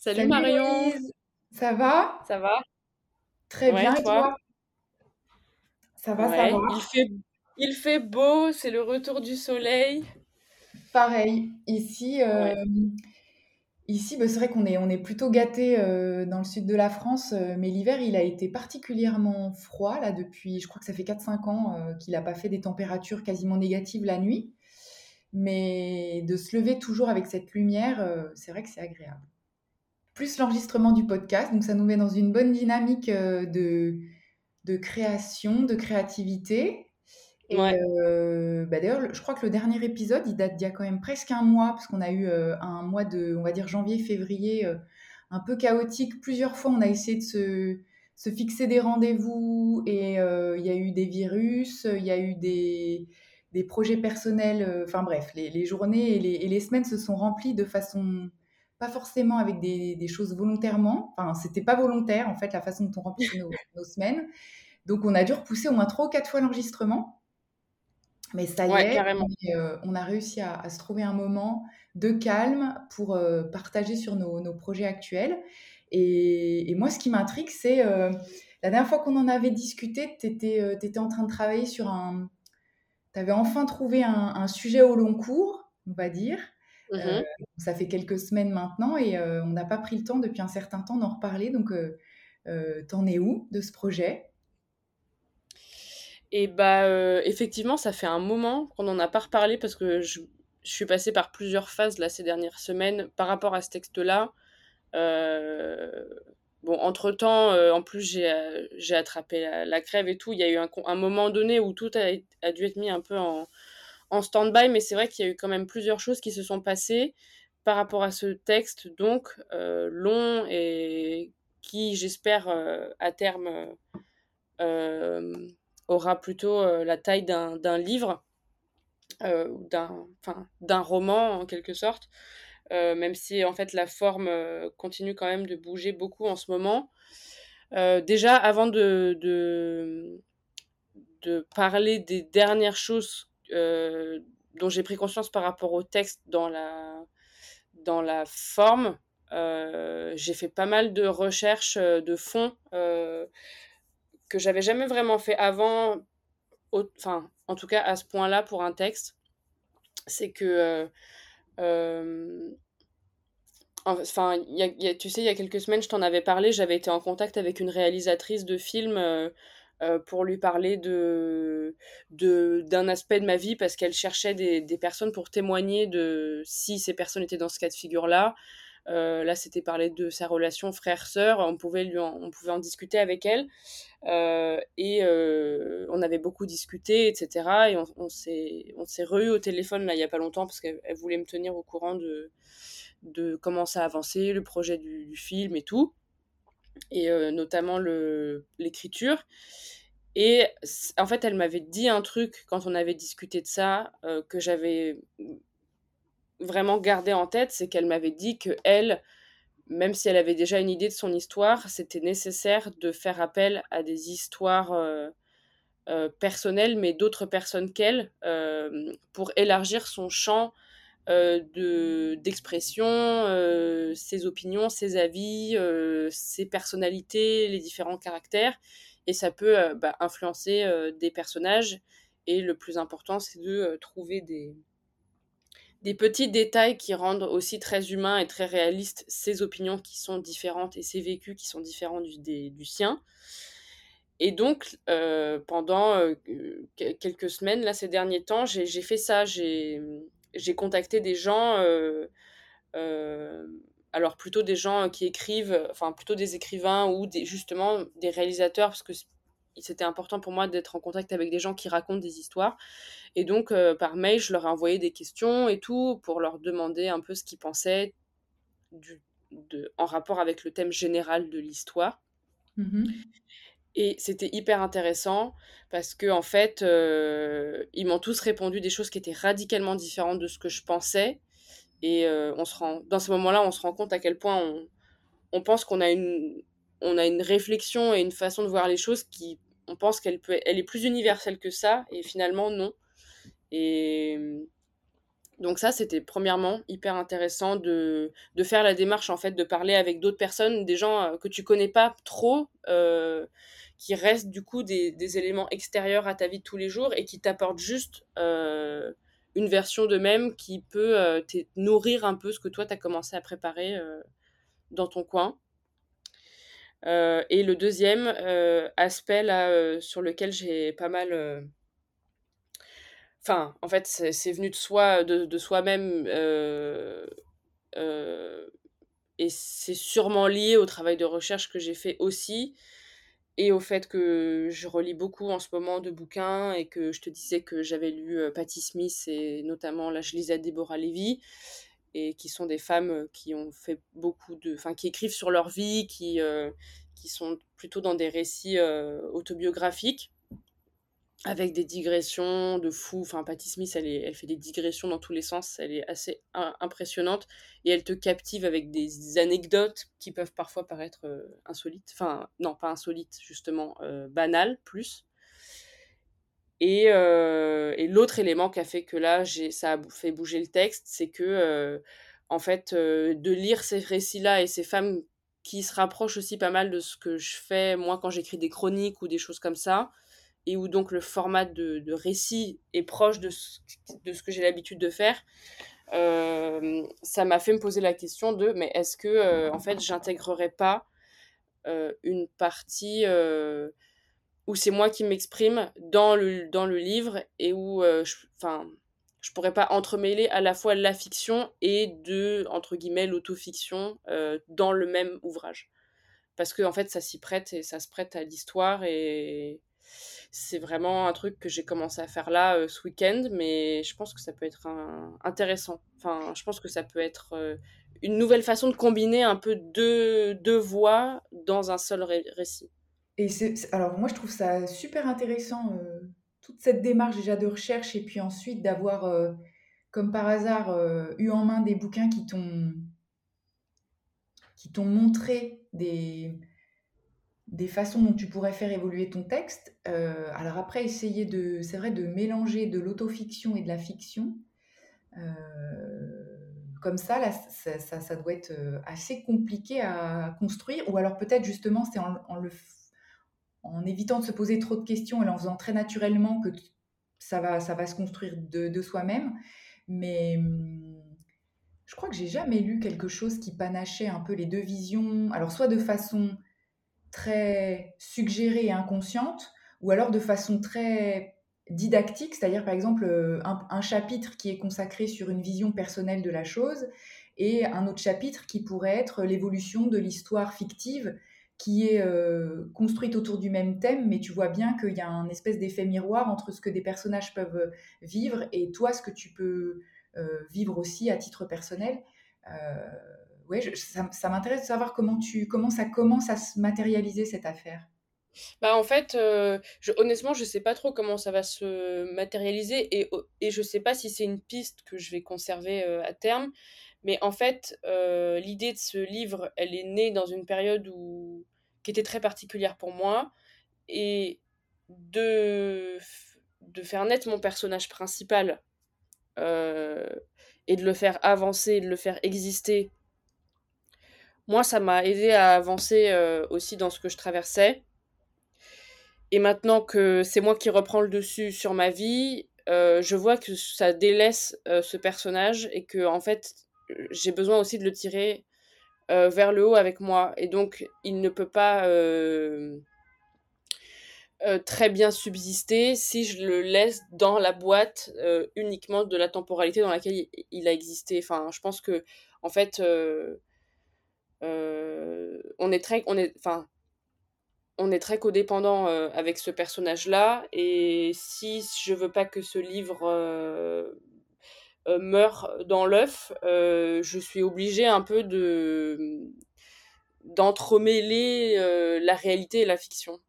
Salut, Marion. Ça va? Ça va? Très bien, et toi, Ça va, ça va. Il fait, il fait beau, c'est le retour du soleil. Pareil, ici, euh, ici bah, c'est vrai qu'on est, on est plutôt gâté euh, dans le sud de la France, euh, mais l'hiver, il a été particulièrement froid, là, depuis, je crois que ça fait 4-5 ans qu'il n'a pas fait des températures quasiment négatives la nuit. Mais de se lever toujours avec cette lumière, c'est vrai que c'est agréable plus l'enregistrement du podcast. Donc ça nous met dans une bonne dynamique euh, de, de création, de créativité. Et euh, bah, d'ailleurs, je crois que le dernier épisode, il date d'il y a quand même presque un mois, parce qu'on a eu euh, un mois de, on va dire janvier-février, un peu chaotique. Plusieurs fois, on a essayé de se, se fixer des rendez-vous et il y a eu des virus, il y a eu des, des projets personnels. Enfin bref, les, les journées et les, et les, semaines se sont remplies de façon pas forcément avec des, choses volontairement. Enfin, c'était pas volontaire, en fait, la façon dont on remplissait nos, semaines. Donc, on a dû repousser au moins trois ou quatre fois l'enregistrement. Mais ça y est, euh, on a réussi à, se trouver un moment de calme pour euh, partager sur nos, projets actuels. Et, moi, ce qui m'intrigue, c'est euh, la dernière fois qu'on en avait discuté, tu étais, en train de travailler sur un... Tu avais enfin trouvé un, sujet au long cours, on va dire. Euh, mmh ça fait quelques semaines maintenant et euh, on n'a pas pris le temps depuis un certain temps d'en reparler. Donc, euh, t'en es où de ce projet? Et bah effectivement, ça fait un moment qu'on n'en a pas reparlé parce que je, suis passée par plusieurs phases là ces dernières semaines par rapport à ce texte-là. bon, entre temps, en plus j'ai attrapé la, crève et tout. Il y a eu un, moment donné où tout a, a, dû être mis un peu en, en stand-by, mais c'est vrai qu'il y a eu quand même plusieurs choses qui se sont passées par rapport à ce texte, donc euh, long et qui, j'espère, euh, à terme, euh, aura plutôt la taille d'un livre, d'un roman en quelque sorte, même si en fait la forme continue quand même de bouger beaucoup en ce moment. déjà, avant de, de, de parler des dernières choses euh, dont j'ai pris conscience par rapport au texte dans la, dans la forme. Euh, j'ai fait pas mal de recherches euh, de fond que j'avais jamais vraiment fait avant, enfin, en tout cas à ce point-là pour un texte. C'est que enfin, tu sais, il y a quelques semaines, je t'en avais parlé, j'avais été en contact avec une réalisatrice de films euh, pour lui parler de, d'un aspect de ma vie parce qu'elle cherchait des, des, personnes pour témoigner de si ces personnes étaient dans ce cas de figure-là. Euh, là, c'était parler de sa relation frère-sœur. On pouvait lui, on pouvait en discuter avec elle euh, et on avait beaucoup discuté, etc. Et on, on s'est, on s'est re au téléphone là il y a pas longtemps parce qu'elle voulait me tenir au courant de de comment ça avançait, le projet du, du film et tout et euh, notamment l'écriture. Et en fait, elle m'avait dit un truc quand on avait discuté de ça euh, que j'avais vraiment gardé en tête, c'est qu'elle m'avait dit que elle, même si elle avait déjà une idée de son histoire, c'était nécessaire de faire appel à des histoires euh, personnelles, mais d'autres personnes qu'elle, pour élargir son champ euh, de d'expression, euh, ses opinions, ses avis, euh, ses personnalités, les différents caractères, et ça peut bah, influencer des personnages. Et le plus important, c'est de trouver des, des petits détails qui rendent aussi très humain et très réaliste ces opinions qui sont différentes et ces vécus qui sont différents du, du sien. Et donc, pendant quelques semaines, là, ces derniers temps, j'ai fait ça. J'ai j'ai contacté des gens, euh, euh, alors plutôt des gens qui écrivent, enfin plutôt des écrivains ou des, justement des réalisateurs, parce que c'était important pour moi d'être en contact avec des gens qui racontent des histoires. Et donc, euh, par mail, je leur ai envoyé des questions et tout pour leur demander un peu ce qu'ils pensaient du, en rapport avec le thème général de l'histoire. Mmh et c'était hyper intéressant parce que en fait, euh, ils m'ont tous répondu des choses qui étaient radicalement différentes de ce que je pensais. Et euh, on se rend, dans ce moment-là, on se rend compte à quel point on, on pense qu'on a une, on a une réflexion et une façon de voir les choses qui, on pense qu'elle peut, elle est plus universelle que ça, et finalement non. Et Donc ça, c'était premièrement hyper intéressant de, de, faire la démarche, en fait, de parler avec d'autres personnes, des gens que tu connais pas trop, qui restent du coup des, éléments extérieurs à ta vie de tous les jours et qui t'apportent juste une version d'eux-mêmes qui peut nourrir un peu ce que toi, tu as commencé à préparer dans ton coin. Euh, et le deuxième euh, aspect là, euh, sur lequel j'ai pas mal. Enfin, en fait, c'est venu de soi, de, soi-même. et c'est sûrement lié au travail de recherche que j'ai fait aussi. Et au fait que je relis beaucoup en ce moment de bouquins et que je te disais que j'avais lu Patti Smith et notamment là je lisais Deborah Levy et qui sont des femmes qui ont fait beaucoup de, enfin qui écrivent sur leur vie, qui qui sont plutôt dans des récits autobiographiques avec des digressions de fou. Enfin, Patti Smith, elle, elle fait des digressions dans tous les sens. Elle est assez impressionnante et elle te captive avec des anecdotes qui peuvent parfois paraître insolites. Enfin, non, pas insolites, justement, banales plus. Et, et l'autre élément qui a fait que là, ça a fait bouger le texte, c'est que, en fait, de lire ces récits-là et ces femmes qui se rapprochent aussi pas mal de ce que je fais moi quand j'écris des chroniques ou des choses comme ça, et où donc le format de, récit est proche de ce, que j'ai l'habitude de faire, ça m'a fait me poser la question de mais est-ce que en fait j'intégrerais pas une partie où c'est moi qui m'exprime dans le, dans le livre et où je, enfin, je pourrais pas entremêler à la fois la fiction et de, entre guillemets, l'autofiction dans le même ouvrage. Parce que, en fait, ça s'y prête et ça se prête à l'histoire et c'est vraiment un truc que j'ai commencé à faire là ce week-end, mais je pense que ça peut être intéressant. Enfin, je pense que ça peut être une nouvelle façon de combiner un peu deux, deux voix dans un seul récit. Et alors moi je trouve ça super intéressant, euh, toute cette démarche déjà de recherche et puis ensuite d'avoir, euh, comme par hasard, euh, eu en main des bouquins qui t'ont montré des, des façons dont tu pourrais faire évoluer ton texte. alors après, essayer de, c'est vrai, de mélanger de l'autofiction et de la fiction. comme ça, ça, doit être assez compliqué à construire. Ou alors peut-être justement, c'est en, en, évitant de se poser trop de questions et en faisant très naturellement que ça va, ça va se construire de, soi-même. Mais hum, je crois que j'ai jamais lu quelque chose qui panachait un peu les deux visions, alors soit de façon très suggérée et inconsciente, ou alors de façon très didactique, c'est-à-dire par exemple euh, un, chapitre qui est consacré sur une vision personnelle de la chose et un autre chapitre qui pourrait être l'évolution de l'histoire fictive qui est euh, construite autour du même thème, mais tu vois bien qu'il y a un espèce d'effet miroir entre ce que des personnages peuvent euh, vivre et toi, ce que tu peux vivre aussi à titre personnel. Ouais, ça, m'intéresse de savoir comment, tu, comment ça commence à se matérialiser cette affaire. Bah en fait, je, honnêtement, je sais pas trop comment ça va se matérialiser et, et je sais pas si c'est une piste que je vais conserver à terme. Mais en fait, l'idée de ce livre, elle est née dans une période où qui était très particulière pour moi. Et de, de faire naître mon personnage principal euh, et de le faire avancer, de le faire exister, moi, ça m'a aidé à avancer euh, aussi dans ce que je traversais. Et maintenant que c'est moi qui reprends le dessus sur ma vie, euh, je vois que ça délaisse ce personnage et que en fait, j'ai besoin aussi de le tirer euh, vers le haut avec moi. Et donc, il ne peut pas euh, euh, très bien subsister si je le laisse dans la boîte uniquement de la temporalité dans laquelle il, a existé. Enfin, je pense que, en fait, on est très... On est, enfin, on est très codépendant avec ce personnage-là, et si je veux pas que ce livre euh, meurt dans l'œuf, euh, je suis obligée un peu de d'entremêler euh, la réalité et la fiction.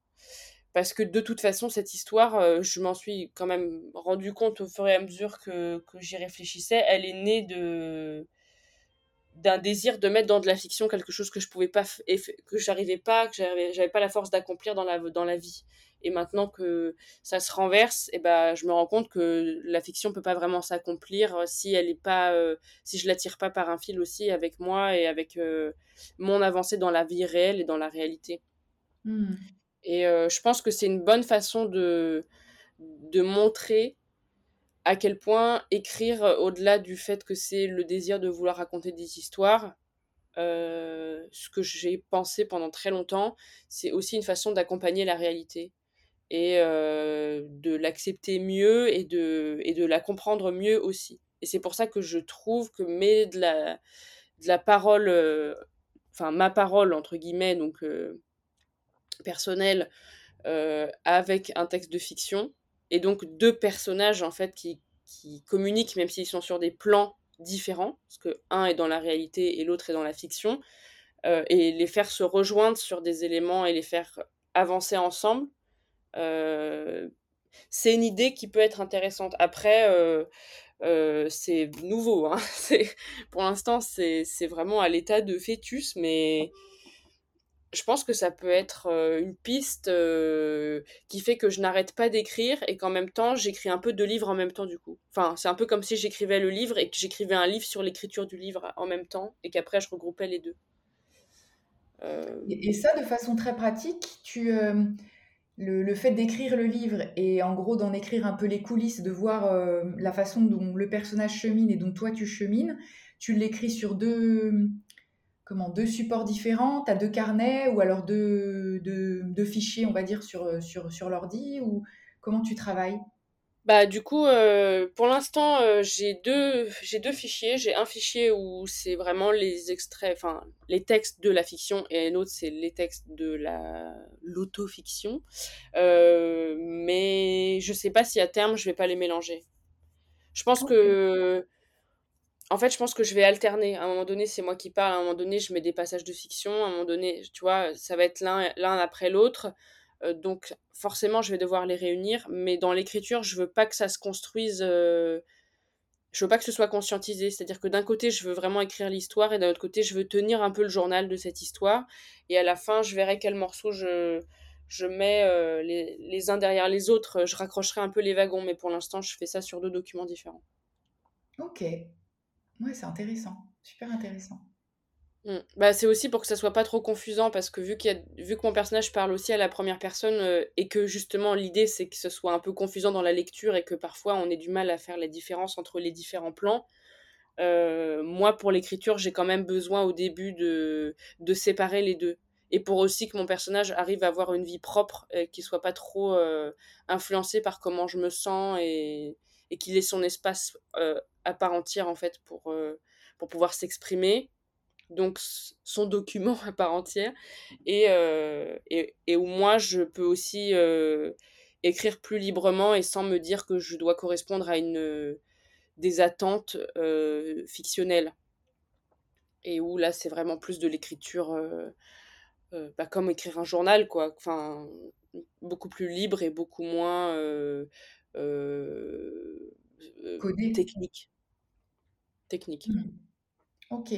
Parce que de toute façon, cette histoire, je m'en suis quand même rendu compte au fur et à mesure que, que j'y réfléchissais, elle est née de, d'un désir de mettre dans de la fiction quelque chose que je pouvais pas que j'arrivais pas que j'avais pas la force d'accomplir dans la dans la vie et maintenant que ça se renverse et eh ben je me rends compte que la fiction peut pas vraiment s'accomplir si elle est pas euh, si je la tire pas par un fil aussi avec moi et avec euh, mon avancée dans la vie réelle et dans la réalité mmh. et euh, je pense que c'est une bonne façon de de montrer à quel point écrire, euh, au-delà du fait que c'est le désir de vouloir raconter des histoires, euh, ce que j'ai pensé pendant très longtemps, c'est aussi une façon d'accompagner la réalité et euh, de l'accepter mieux et de, et de la comprendre mieux aussi. Et c'est pour ça que je trouve que mais de la, la parole, enfin ma parole entre guillemets, donc personnelle, avec un texte de fiction, et donc deux personnages en fait qui, communiquent même s'ils sont sur des plans différents, parce que un est dans la réalité et l'autre est dans la fiction, euh, et les faire se rejoindre sur des éléments et les faire avancer ensemble, euh, c'est une idée qui peut être intéressante. Après, euh, c'est nouveau, hein. pour l'instant c'est vraiment à l'état de fœtus, mais je pense que ça peut être une piste qui fait que je n'arrête pas d'écrire et qu'en même temps j'écris un peu de livres en même temps du coup. Enfin, c'est un peu comme si j'écrivais le livre et que j'écrivais un livre sur l'écriture du livre en même temps et qu'après je regroupais les deux. Et ça, de façon très pratique, tu, le, le, fait d'écrire le livre et en gros d'en écrire un peu les coulisses, de voir la façon dont le personnage chemine et dont toi tu chemines, tu l'écris sur deux comment deux supports différents? Tu as deux carnets ou alors deux, deux, fichiers, on va dire, sur, euh, sur, sur l'ordi ou comment tu travailles? Bah du coup, euh, pour l'instant, euh, j'ai deux, j'ai deux fichiers. J'ai un fichier où c'est vraiment les extraits, enfin les textes de la fiction, et un autre c'est les textes de la l'autofiction. mais je sais pas si à terme je vais pas les mélanger. Je pense que en fait, je pense que je vais alterner. À un moment donné, c'est moi qui parle. À un moment donné, je mets des passages de fiction. À un moment donné, tu vois, ça va être l'un, après l'autre. Euh, donc, forcément, je vais devoir les réunir. Mais dans l'écriture, je veux pas que ça se construise. Euh, je veux pas que ce soit conscientisé. C'est-à-dire que d'un côté, je veux vraiment écrire l'histoire et d'un autre côté, je veux tenir un peu le journal de cette histoire. Et à la fin, je verrai quel morceau je, je mets euh, les, les uns derrière les autres. Je raccrocherai un peu les wagons. Mais pour l'instant, je fais ça sur deux documents différents. Ok, Ouais, c'est intéressant, super intéressant. Mmh. Bah, c'est aussi pour que ça soit pas trop confusant parce que vu, a, vu que mon personnage parle aussi à la première personne euh, et que justement l'idée c'est que ce soit un peu confusant dans la lecture et que parfois on ait du mal à faire la différence entre les différents plans, euh, moi pour l'écriture j'ai quand même besoin au début de, de séparer les deux. Et pour aussi que mon personnage arrive à avoir une vie propre et qu'il soit pas trop euh, influencé par comment je me sens et, et qu'il ait son espace à part entière en fait pour, euh, pour pouvoir s'exprimer. Donc son document à part entière. Et, euh, et, et, où moi je peux aussi euh, écrire plus librement et sans me dire que je dois correspondre à une des attentes fictionnelles. Et où là c'est vraiment plus de l'écriture bah, comme écrire un journal quoi. Enfin beaucoup plus libre et beaucoup moins technique technique. Mmh. Ok.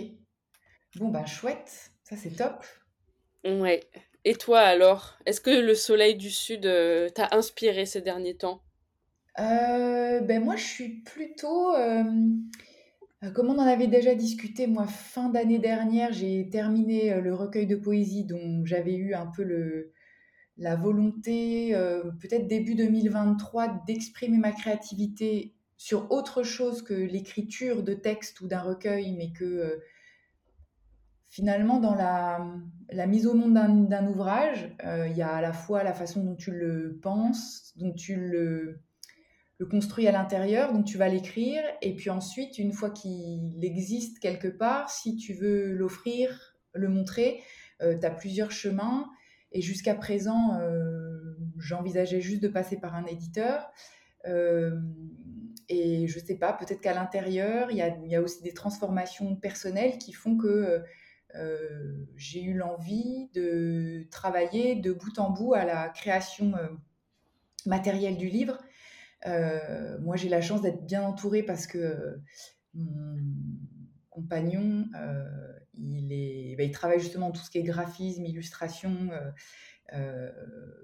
Bon, bah chouette, ça c'est top. Ouais. Et toi alors, est-ce que le soleil du sud euh, t'a inspiré ces derniers temps? Euh, Ben moi je suis plutôt... Euh, comme on en avait déjà discuté, moi, fin d'année dernière, j'ai terminé le recueil de poésie dont j'avais eu un peu le, la volonté, peut-être début 2023, d'exprimer ma créativité sur autre chose que l'écriture de texte ou d'un recueil, mais que euh, finalement, dans la, mise au monde d'un ouvrage, euh, il y a à la fois la façon dont tu le penses, dont tu le, le construis à l'intérieur, dont tu vas l'écrire, et puis ensuite, une fois qu'il existe quelque part, si tu veux l'offrir, le montrer, euh, tu as plusieurs chemins. Et jusqu'à présent, j'envisageais juste de passer par un éditeur. Et je sais pas, peut-être qu'à l'intérieur, il y a, aussi des transformations personnelles qui font que euh, j'ai eu l'envie de travailler de bout en bout à la création euh, matérielle du livre. Euh, moi, j'ai la chance d'être bien entourée parce que compagnon, bah, il travaille justement tout ce qui est graphisme, illustration.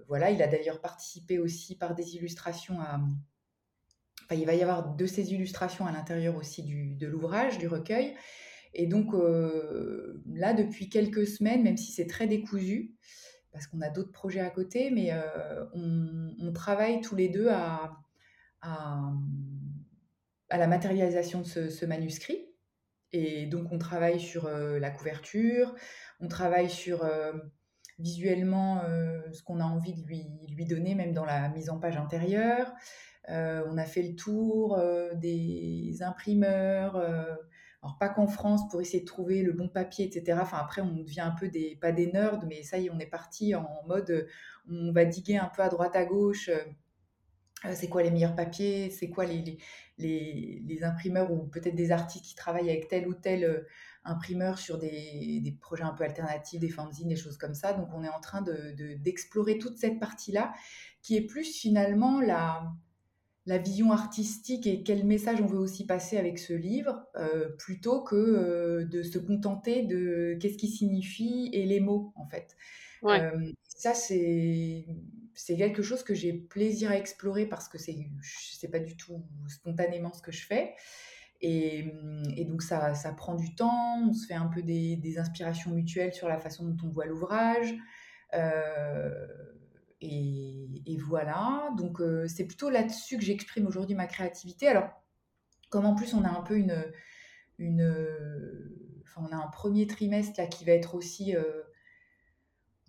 voilà, il a d'ailleurs participé aussi par des illustrations à. Il va y avoir de ces illustrations à l'intérieur aussi de l'ouvrage, du recueil. Et donc là, depuis quelques semaines, même si c'est très décousu, parce qu'on a d'autres projets à côté, mais on, travaille tous les deux à, la matérialisation de ce, manuscrit. Et donc on travaille sur la couverture, on travaille sur visuellement ce qu'on a envie de lui, lui, donner, même dans la mise en page intérieure. on a fait le tour des imprimeurs alors, pas qu'en France, pour essayer de trouver le bon papier, etc. Enfin, après, on devient un peu des, pas des nerds, mais ça y est, on est parti en mode, on va diguer un peu à droite, à gauche. Euh, c'est quoi les meilleurs papiers? C'est quoi les, les, les, imprimeurs ou peut-être des artistes qui travaillent avec tel ou tel euh, imprimeur sur des, des, projets un peu alternatifs, des fanzines, des choses comme ça? Donc, on est en train d'explorer de, toute cette partie-là, qui est plus finalement la la vision artistique et quel message on veut aussi passer avec ce livre, euh, plutôt que euh, de se contenter de qu'est-ce qui signifie et les mots, en fait. Euh, ça, c'est quelque chose que j'ai plaisir à explorer parce que c'est n'est pas du tout spontanément ce que je fais. Et, donc, ça, prend du temps, on se fait un peu des, inspirations mutuelles sur la façon dont on voit l'ouvrage. Et, voilà, donc euh, c'est plutôt là-dessus que j'exprime aujourd'hui ma créativité. Alors, comme en plus on a un peu une, on a un premier trimestre qui va être aussi, euh,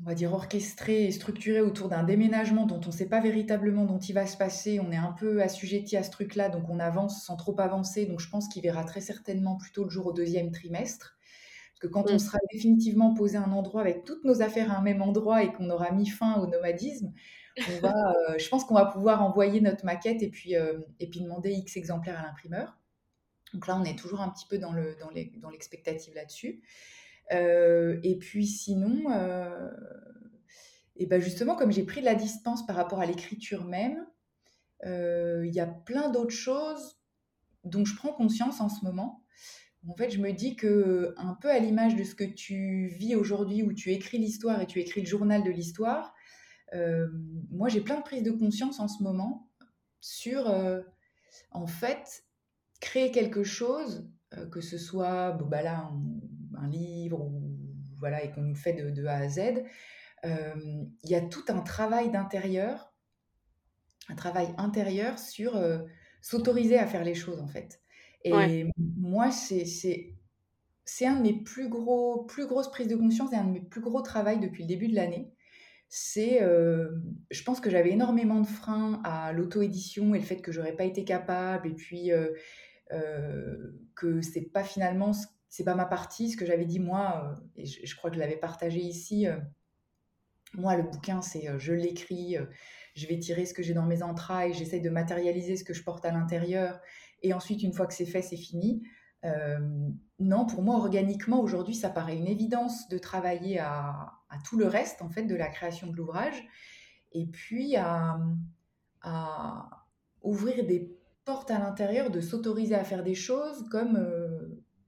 on va dire orchestré et structuré autour d'un déménagement dont on ne sait pas véritablement dont il va se passer. On est un peu assujetti à ce truc-là, donc on avance sans trop avancer. Donc je pense qu'il verra très certainement plutôt le jour au deuxième trimestre que quand on mm. sera définitivement posé à un endroit avec toutes nos affaires à un même endroit et qu'on aura mis fin au nomadisme, on va, euh, je pense qu'on va pouvoir envoyer notre maquette et puis, euh, et puis demander X exemplaires à l'imprimeur. Donc là, on est toujours un petit peu dans, le, dans, l'expectative là-dessus. Euh, et puis sinon, et ben justement, comme j'ai pris de la distance par rapport à l'écriture même, il y a plein d'autres choses dont je prends conscience en ce moment. En fait, je me dis que, un peu à l'image de ce que tu vis aujourd'hui, où tu écris l'histoire et tu écris le journal de l'histoire, euh, moi j'ai plein de prises de conscience en ce moment sur, euh, en fait, créer quelque chose, euh, que ce soit bah là, un, livre, ou, voilà, et qu'on fait de, de, A à Z, il y a tout un travail d'intérieur, un travail intérieur sur s'autoriser à faire les choses en fait. Et moi, c'est c'est un de mes plus gros plus grosses prises de conscience et un de mes plus gros travaux depuis le début de l'année. C'est, euh, je pense que j'avais énormément de freins à l'auto-édition et le fait que j'aurais pas été capable et puis euh, euh, que c'est pas finalement c'est pas ma partie ce que j'avais dit moi et je, crois que je l'avais partagé ici moi le bouquin c'est je l'écris je vais tirer ce que j'ai dans mes entrailles j'essaie de matérialiser ce que je porte à l'intérieur et ensuite, une fois que c'est fait, c'est fini. Euh, non, pour moi, organiquement, aujourd'hui, ça paraît une évidence de travailler à, tout le reste, en fait, de la création de l'ouvrage, et puis à, ouvrir des portes à l'intérieur, de s'autoriser à faire des choses comme euh,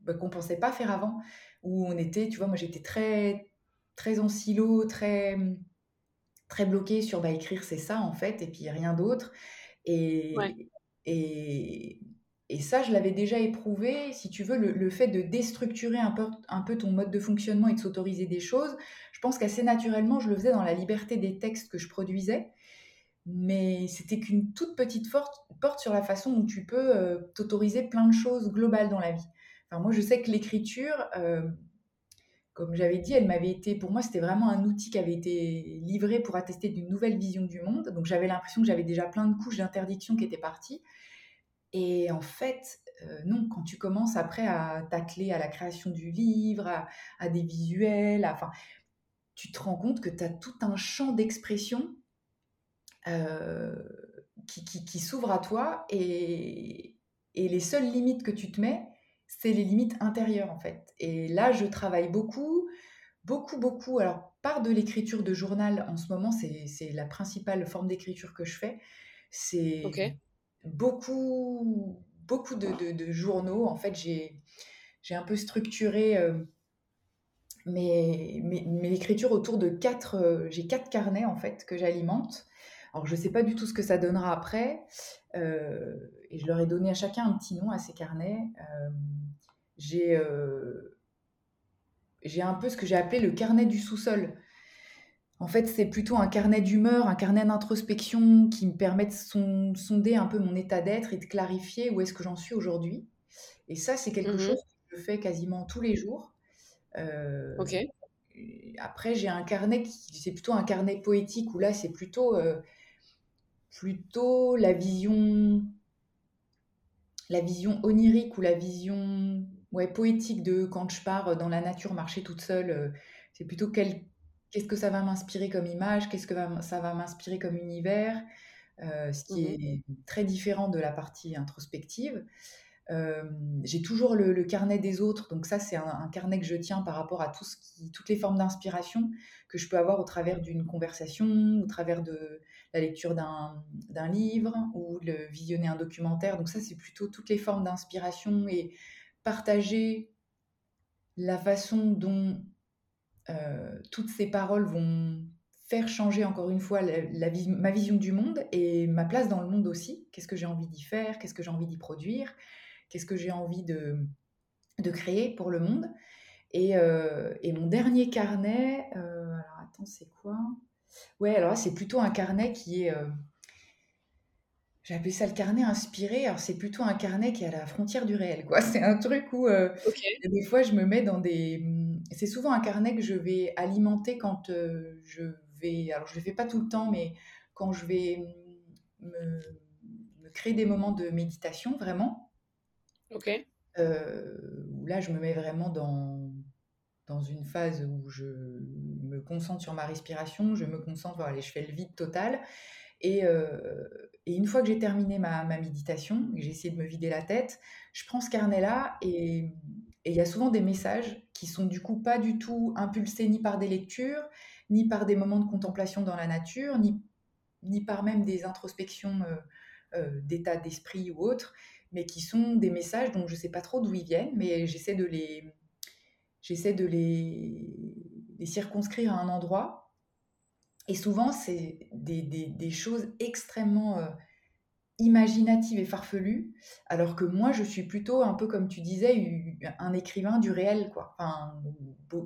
bah, qu'on ne pensait pas faire avant, où on était, tu vois, moi j'étais très, très en silo, très, très bloquée sur bah, écrire, c'est ça, en fait, et puis rien d'autre. Et, et, et ça, je l'avais déjà éprouvé, si tu veux, le, fait de déstructurer un peu, un peu, ton mode de fonctionnement et de s'autoriser des choses. Je pense qu'assez naturellement, je le faisais dans la liberté des textes que je produisais. Mais c'était qu'une toute petite porte sur la façon dont tu peux euh, t'autoriser plein de choses globales dans la vie. Enfin, moi, je sais que l'écriture, euh, comme j'avais dit, elle m'avait été, pour moi, c'était vraiment un outil qui avait été livré pour attester d'une nouvelle vision du monde. Donc j'avais l'impression que j'avais déjà plein de couches d'interdiction qui étaient parties. Et en fait, euh, non, quand tu commences après à t'atteler à la création du livre, à, des visuels, enfin, tu te rends compte que tu as tout un champ d'expression euh, qui, s'ouvre à toi et, les seules limites que tu te mets, c'est les limites intérieures en fait. Et là, je travaille beaucoup, beaucoup, beaucoup. Alors, par de l'écriture de journal en ce moment, c'est la principale forme d'écriture que je fais. C'est beaucoup, beaucoup de, de, journaux. En fait, j'ai, un peu structuré mes, mes, écritures autour de quatre. j'ai quatre carnets en fait que j'alimente. Alors je ne sais pas du tout ce que ça donnera après. et je leur ai donné à chacun un petit nom à ces carnets. j'ai j'ai un peu ce que j'ai appelé le carnet du sous-sol. En fait, c'est plutôt un carnet d'humeur, un carnet d'introspection qui me permet de sonder un peu mon état d'être et de clarifier où est-ce que j'en suis aujourd'hui. Et ça, c'est quelque mmh chose que je fais quasiment tous les jours. Euh, ok. Après, j'ai un carnet qui, c'est plutôt un carnet poétique où là, c'est plutôt, euh, plutôt la vision, la vision onirique ou la vision ouais, poétique de quand je pars dans la nature marcher toute seule. Euh, c'est plutôt quel, qu'est-ce que ça va m'inspirer comme image, qu'est-ce que ça va m'inspirer comme univers, euh, ce qui mmh est très différent de la partie introspective. Euh, j'ai toujours le, carnet des autres, donc ça c'est un, carnet que je tiens par rapport à tout ce qui, toutes les formes d'inspiration que je peux avoir au travers d'une conversation, au travers de la lecture d'un livre ou le visionner un documentaire. Donc ça c'est plutôt toutes les formes d'inspiration et partager la façon dont euh, toutes ces paroles vont faire changer encore une fois ma vision du monde et ma place dans le monde aussi. Qu'est-ce que j'ai envie d'y faire? Qu'est-ce que j'ai envie d'y produire? Qu'est-ce que j'ai envie de, créer pour le monde? Et, euh, mon dernier carnet, euh, alors attends, c'est quoi? Ouais, alors là, c'est plutôt un carnet qui est appelé ça le carnet inspiré. Alors, c'est plutôt un carnet qui est à la frontière du réel, quoi. C'est un truc où euh, des fois, je me mets dans des. Mmh, c'est souvent un carnet que je vais alimenter quand euh, je vais. Alors, je ne le fais pas tout le temps, mais quand je vais mmh, me, créer des moments de méditation, vraiment. Ok. Euh, là, je me mets vraiment dans, dans une phase où je me concentre sur ma respiration, je me concentre, voilà, je fais le vide total. Et, et une fois que j'ai terminé ma, méditation, que j'ai essayé de me vider la tête, je prends ce carnet-là et il y a souvent des messages qui sont du coup pas du tout impulsés ni par des lectures, ni par des moments de contemplation dans la nature, ni, ni par même des introspections euh, euh, d'état d'esprit ou autre, mais qui sont des messages dont je ne sais pas trop d'où ils viennent, mais j'essaie de les, j'essaie de les, les circonscrire à un endroit et souvent, c'est des, des, choses extrêmement euh, imaginatives et farfelues, alors que moi, je suis plutôt un peu, comme tu disais, un écrivain du réel. Quoi. Enfin,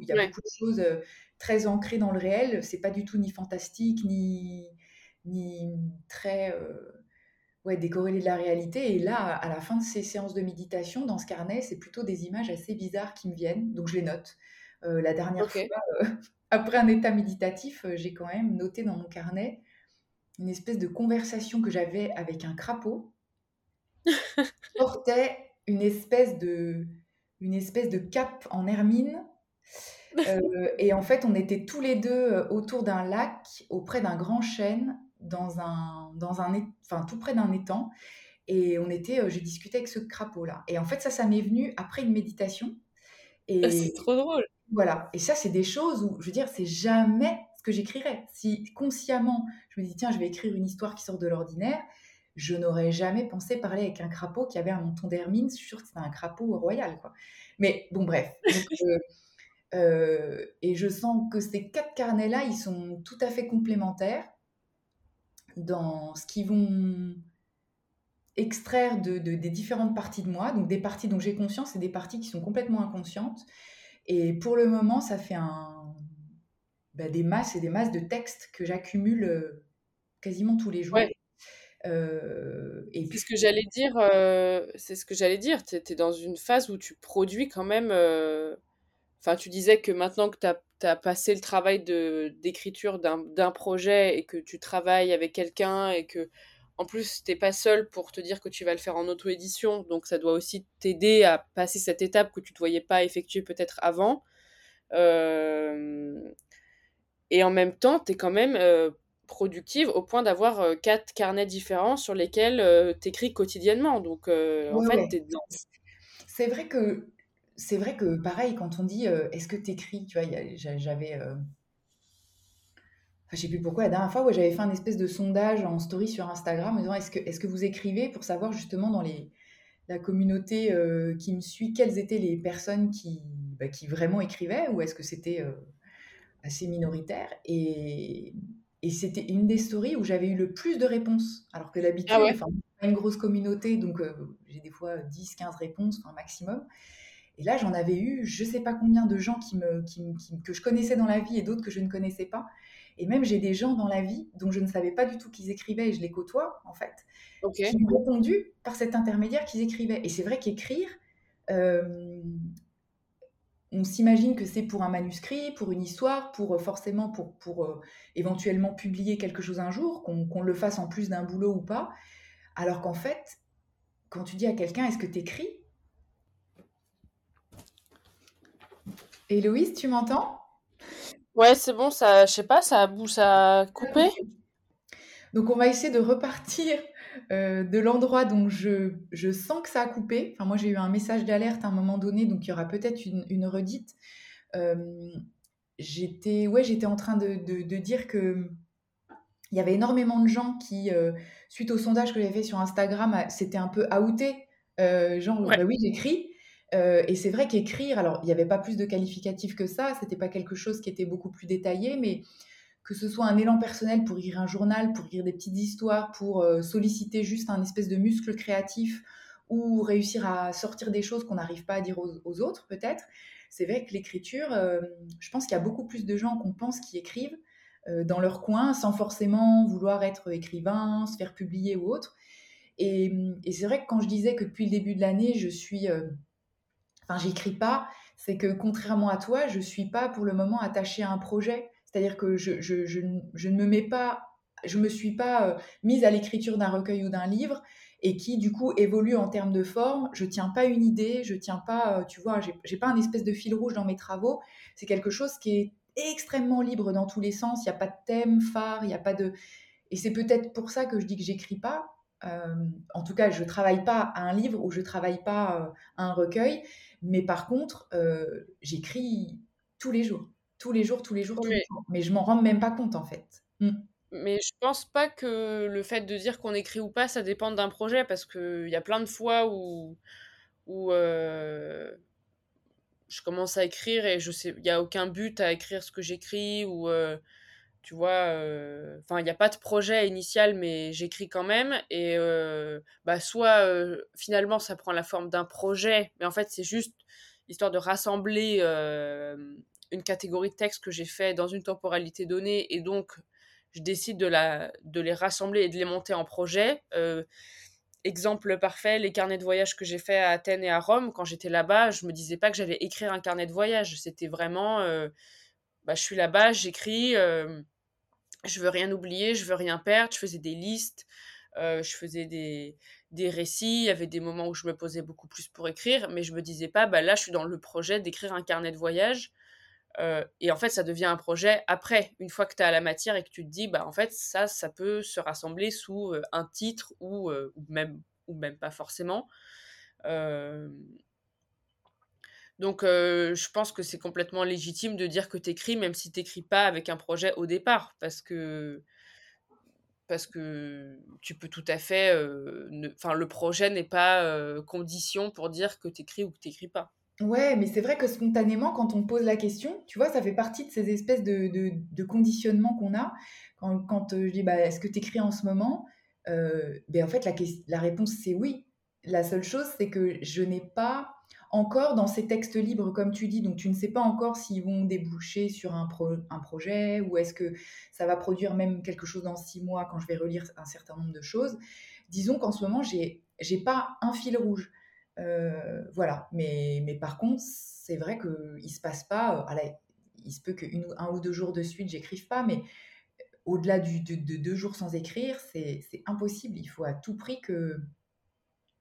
il y a beaucoup de choses euh, très ancrées dans le réel. C'est pas du tout ni fantastique, ni, ni très euh, ouais, décorrélé de la réalité. Et là, à la fin de ces séances de méditation, dans ce carnet, c'est plutôt des images assez bizarres qui me viennent, donc je les note. la dernière fois, après un état méditatif, euh, j'ai quand même noté dans mon carnet une espèce de conversation que j'avais avec un crapaud portait une espèce de une espèce de cape en hermine euh, et en fait on était tous les deux euh, autour d'un lac auprès d'un grand chêne dans un dans un enfin tout près d'un étang et on était j'ai discuté avec ce crapaud là et en fait ça ça m'est venu après une méditation et c'est trop drôle voilà. Et ça, c'est des choses où, je veux dire, c'est jamais ce que j'écrirais. Si consciemment, je me dis, tiens, je vais écrire une histoire qui sort de l'ordinaire, je n'aurais jamais pensé parler avec un crapaud qui avait un menton d'hermine. Je suis sûre que c'était un crapaud royal, quoi. Mais bon, bref. Euh, euh, et je sens que ces quatre carnets-là, ils sont tout à fait complémentaires dans ce qu'ils vont extraire de, des différentes parties de moi, donc des parties dont j'ai conscience et des parties qui sont complètement inconscientes. Et pour le moment, ça fait un, bah, des masses et des masses de textes que j'accumule euh, quasiment tous les jours. Euh, et ce que j'allais dire. Euh, c'est ce que j'allais dire. Tu es, dans une phase où tu produis quand même. Enfin, tu disais que maintenant que tu as, passé le travail d'écriture d'un projet et que tu travailles avec quelqu'un et que en plus, t'es pas seul pour te dire que tu vas le faire en auto-édition, donc ça doit aussi t'aider à passer cette étape que tu ne voyais pas effectuer peut-être avant. Euh, et en même temps, tu es quand même euh, productive au point d'avoir euh, quatre carnets différents sur lesquels tu écris quotidiennement. Donc, en fait, tu es dedans. C'est vrai que c'est vrai que pareil, quand on dit est-ce que tu écris, tu vois, j'avais Enfin, je sais plus pourquoi, la dernière fois, où j'avais fait un espèce de sondage en story sur Instagram en disant est-ce que, est que vous écrivez pour savoir justement dans les, la communauté qui me suit, quelles étaient les personnes qui, bah, qui vraiment écrivaient ou est-ce que c'était assez minoritaire et, et c'était une des stories où j'avais eu le plus de réponses. Alors que d'habitude, ah enfin, une grosse communauté, donc j'ai des fois 10, 15 réponses, enfin maximum. Et là, j'en avais eu je ne sais pas combien de gens qui me, qui, que je connaissais dans la vie et d'autres que je ne connaissais pas. Et même, j'ai des gens dans la vie dont je ne savais pas du tout qu'ils écrivaient et je les côtoie, en fait, qui m'ont répondu par cet intermédiaire qu'ils écrivaient. Et c'est vrai qu'écrire, euh, on s'imagine que c'est pour un manuscrit, pour une histoire, pour euh, forcément pour, pour euh, éventuellement publier quelque chose un jour, qu'on le fasse en plus d'un boulot ou pas. Alors qu'en fait, quand tu dis à quelqu'un est-ce que tu écris Héloïse, tu m'entends? Ouais, c'est bon, ça, je sais pas, ça a, ça a coupé. Donc on va essayer de repartir euh, de l'endroit dont je, je, sens que ça a coupé. Enfin, moi j'ai eu un message d'alerte à un moment donné, donc il y aura peut-être une, une, redite. Euh, j'étais ouais, j'étais en train de, de, dire que il y avait énormément de gens qui, euh, suite au sondage que j'avais fait sur Instagram, c'était un peu outé. genre, bah oui, j'écris. Et c'est vrai qu'écrire, alors il n'y avait pas plus de qualificatifs que ça, c'était pas quelque chose qui était beaucoup plus détaillé, mais que ce soit un élan personnel pour écrire un journal, pour écrire des petites histoires, pour euh, solliciter juste un espèce de muscle créatif ou réussir à sortir des choses qu'on n'arrive pas à dire aux, autres, peut-être. C'est vrai que l'écriture, euh, je pense qu'il y a beaucoup plus de gens qu'on pense qui écrivent euh, dans leur coin sans forcément vouloir être écrivain, se faire publier ou autre. Et c'est vrai que quand je disais que depuis le début de l'année, je suis. Enfin, j'écris pas, c'est que contrairement à toi, je suis pas pour le moment attachée à un projet. C'est-à-dire que je, je, je, je, ne me mets pas, je me suis pas euh, mise à l'écriture d'un recueil ou d'un livre et qui du coup évolue en termes de forme. Je tiens pas une idée, je tiens pas, euh, tu vois, j'ai pas un espèce de fil rouge dans mes travaux. C'est quelque chose qui est extrêmement libre dans tous les sens. Il n'y a pas de thème phare, il n'y a pas de. Et c'est peut-être pour ça que je dis que j'écris pas. Euh, en tout cas, je travaille pas à un livre ou je travaille pas à un recueil, mais par contre, j'écris tous les jours tous les jours, tous les jours, tous les jours. Mais je m'en rends même pas compte en fait. Mmh. Mais je pense pas que le fait de dire qu'on écrit ou pas, ça dépend d'un projet, parce qu'il y a plein de fois où, où euh, je commence à écrire et je sais, il n'y a aucun but à écrire ce que j'écris, ou euh, tu vois, euh, enfin, il n'y a pas de projet initial, mais j'écris quand même, et bah, soit finalement ça prend la forme d'un projet, mais en fait c'est juste histoire de rassembler une catégorie de textes que j'ai fait dans une temporalité donnée et donc je décide de, la, de les rassembler et de les monter en projet. Euh, exemple parfait, les carnets de voyage que j'ai fait à Athènes et à Rome, quand j'étais là-bas, je me disais pas que j'allais écrire un carnet de voyage. C'était vraiment, euh, bah, je suis là-bas, j'écris, euh, je veux rien oublier, je veux rien perdre, je faisais des listes, je faisais des, récits, il y avait des moments où je me posais beaucoup plus pour écrire, mais je me disais pas, bah là, je suis dans le projet d'écrire un carnet de voyage. Euh, et en fait, ça devient un projet après, une fois que tu as la matière et que tu te dis, bah en fait, ça, ça peut se rassembler sous euh, un titre euh, ou, même, ou même pas forcément. Donc, je pense que c'est complètement légitime de dire que tu écris, même si tu n'écris pas avec un projet au départ, parce que, parce que tu peux tout à fait. Enfin, le projet n'est pas condition pour dire que tu écris ou que tu n'écris pas. Ouais, mais c'est vrai que spontanément, quand on pose la question, tu vois, ça fait partie de ces espèces de, de, conditionnements qu'on a. Quand, quand je dis, bah, est-ce que tu écris en ce moment ben, En fait, la, la réponse, c'est oui. La seule chose, c'est que je n'ai pas encore dans ces textes libres, comme tu dis, donc tu ne sais pas encore s'ils vont déboucher sur un, projet ou est-ce que ça va produire même quelque chose dans six mois quand je vais relire un certain nombre de choses. Disons qu'en ce moment, j'ai pas un fil rouge. Euh, voilà, mais, mais par contre, c'est vrai qu'il se passe pas. Euh, il se peut qu'un ou deux jours de suite, j'écrive pas, mais au-delà de, de, deux jours sans écrire, c'est impossible. Il faut à tout prix que.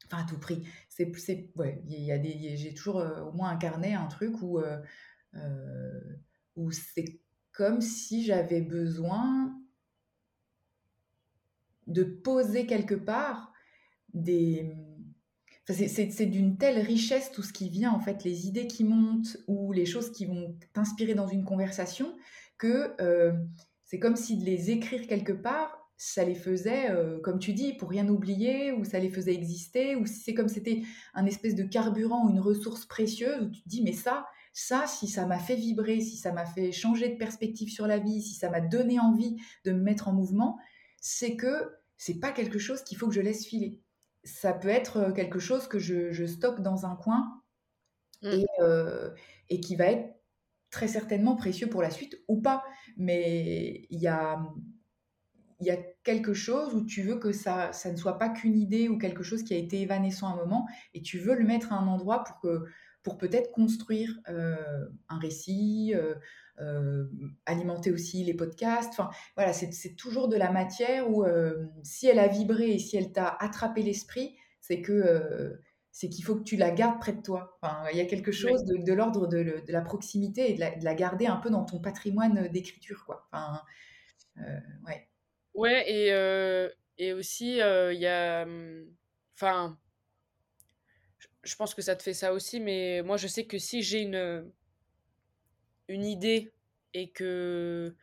Enfin, à tout prix. J'ai toujours euh, au moins un carnet, un truc où, où c'est comme si j'avais besoin de poser quelque part des c'est d'une telle richesse tout ce qui vient, en fait, les idées qui montent ou les choses qui vont t'inspirer dans une conversation, que euh, c'est comme si de les écrire quelque part, ça les faisait, euh, comme tu dis, pour rien oublier, ou ça les faisait exister, ou si c'est comme c'était un espèce de carburant ou une ressource précieuse, où tu te dis, mais ça, ça, si ça m'a fait vibrer, si ça m'a fait changer de perspective sur la vie, si ça m'a donné envie de me mettre en mouvement, c'est que c'est pas quelque chose qu'il faut que je laisse filer. Ça peut être euh, quelque chose que je, stocke dans un coin mmh. et, euh, et qui va être très certainement précieux pour la suite ou pas. Mais il y a, il y a quelque chose où tu veux que ça, ça ne soit pas qu'une idée ou quelque chose qui a été évanescent à un moment et tu veux le mettre à un endroit pour que pour peut-être construire euh, un récit, euh, euh, alimenter aussi les podcasts. Enfin, voilà, c'est toujours de la matière où si elle a vibré et si elle t'a attrapé l'esprit, c'est que c'est qu'il faut que tu la gardes près de toi. Enfin, il y a quelque chose de, de l'ordre de, la proximité et de la, de la, garder un peu dans ton patrimoine d'écriture, quoi. Enfin, ouais. Ouais, et, et aussi, il y a. Mmh, enfin, je pense que ça te fait ça aussi, mais moi, je sais que si j'ai une, une idée et que.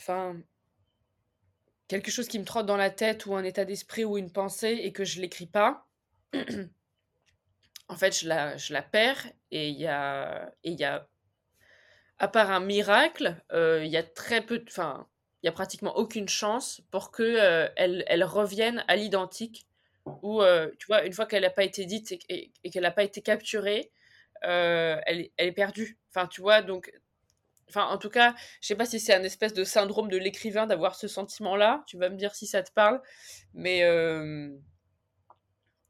Enfin. Quelque chose qui me trotte dans la tête ou un état d'esprit ou une pensée et que je l'écris pas, en fait, je la, je la perds et il y a, et y a, à part un miracle, il y a très peu, enfin, il y a pratiquement aucune chance pour que euh, elle, elle, revienne à l'identique. Ou, euh, tu vois, une fois qu'elle n'a pas été dite et, qu'elle n'a pas été capturée, euh, elle, est perdue. Enfin, tu vois, donc. Enfin, en tout cas, je sais pas si c'est un espèce de syndrome de l'écrivain d'avoir ce sentiment-là. Tu vas me dire si ça te parle. Mais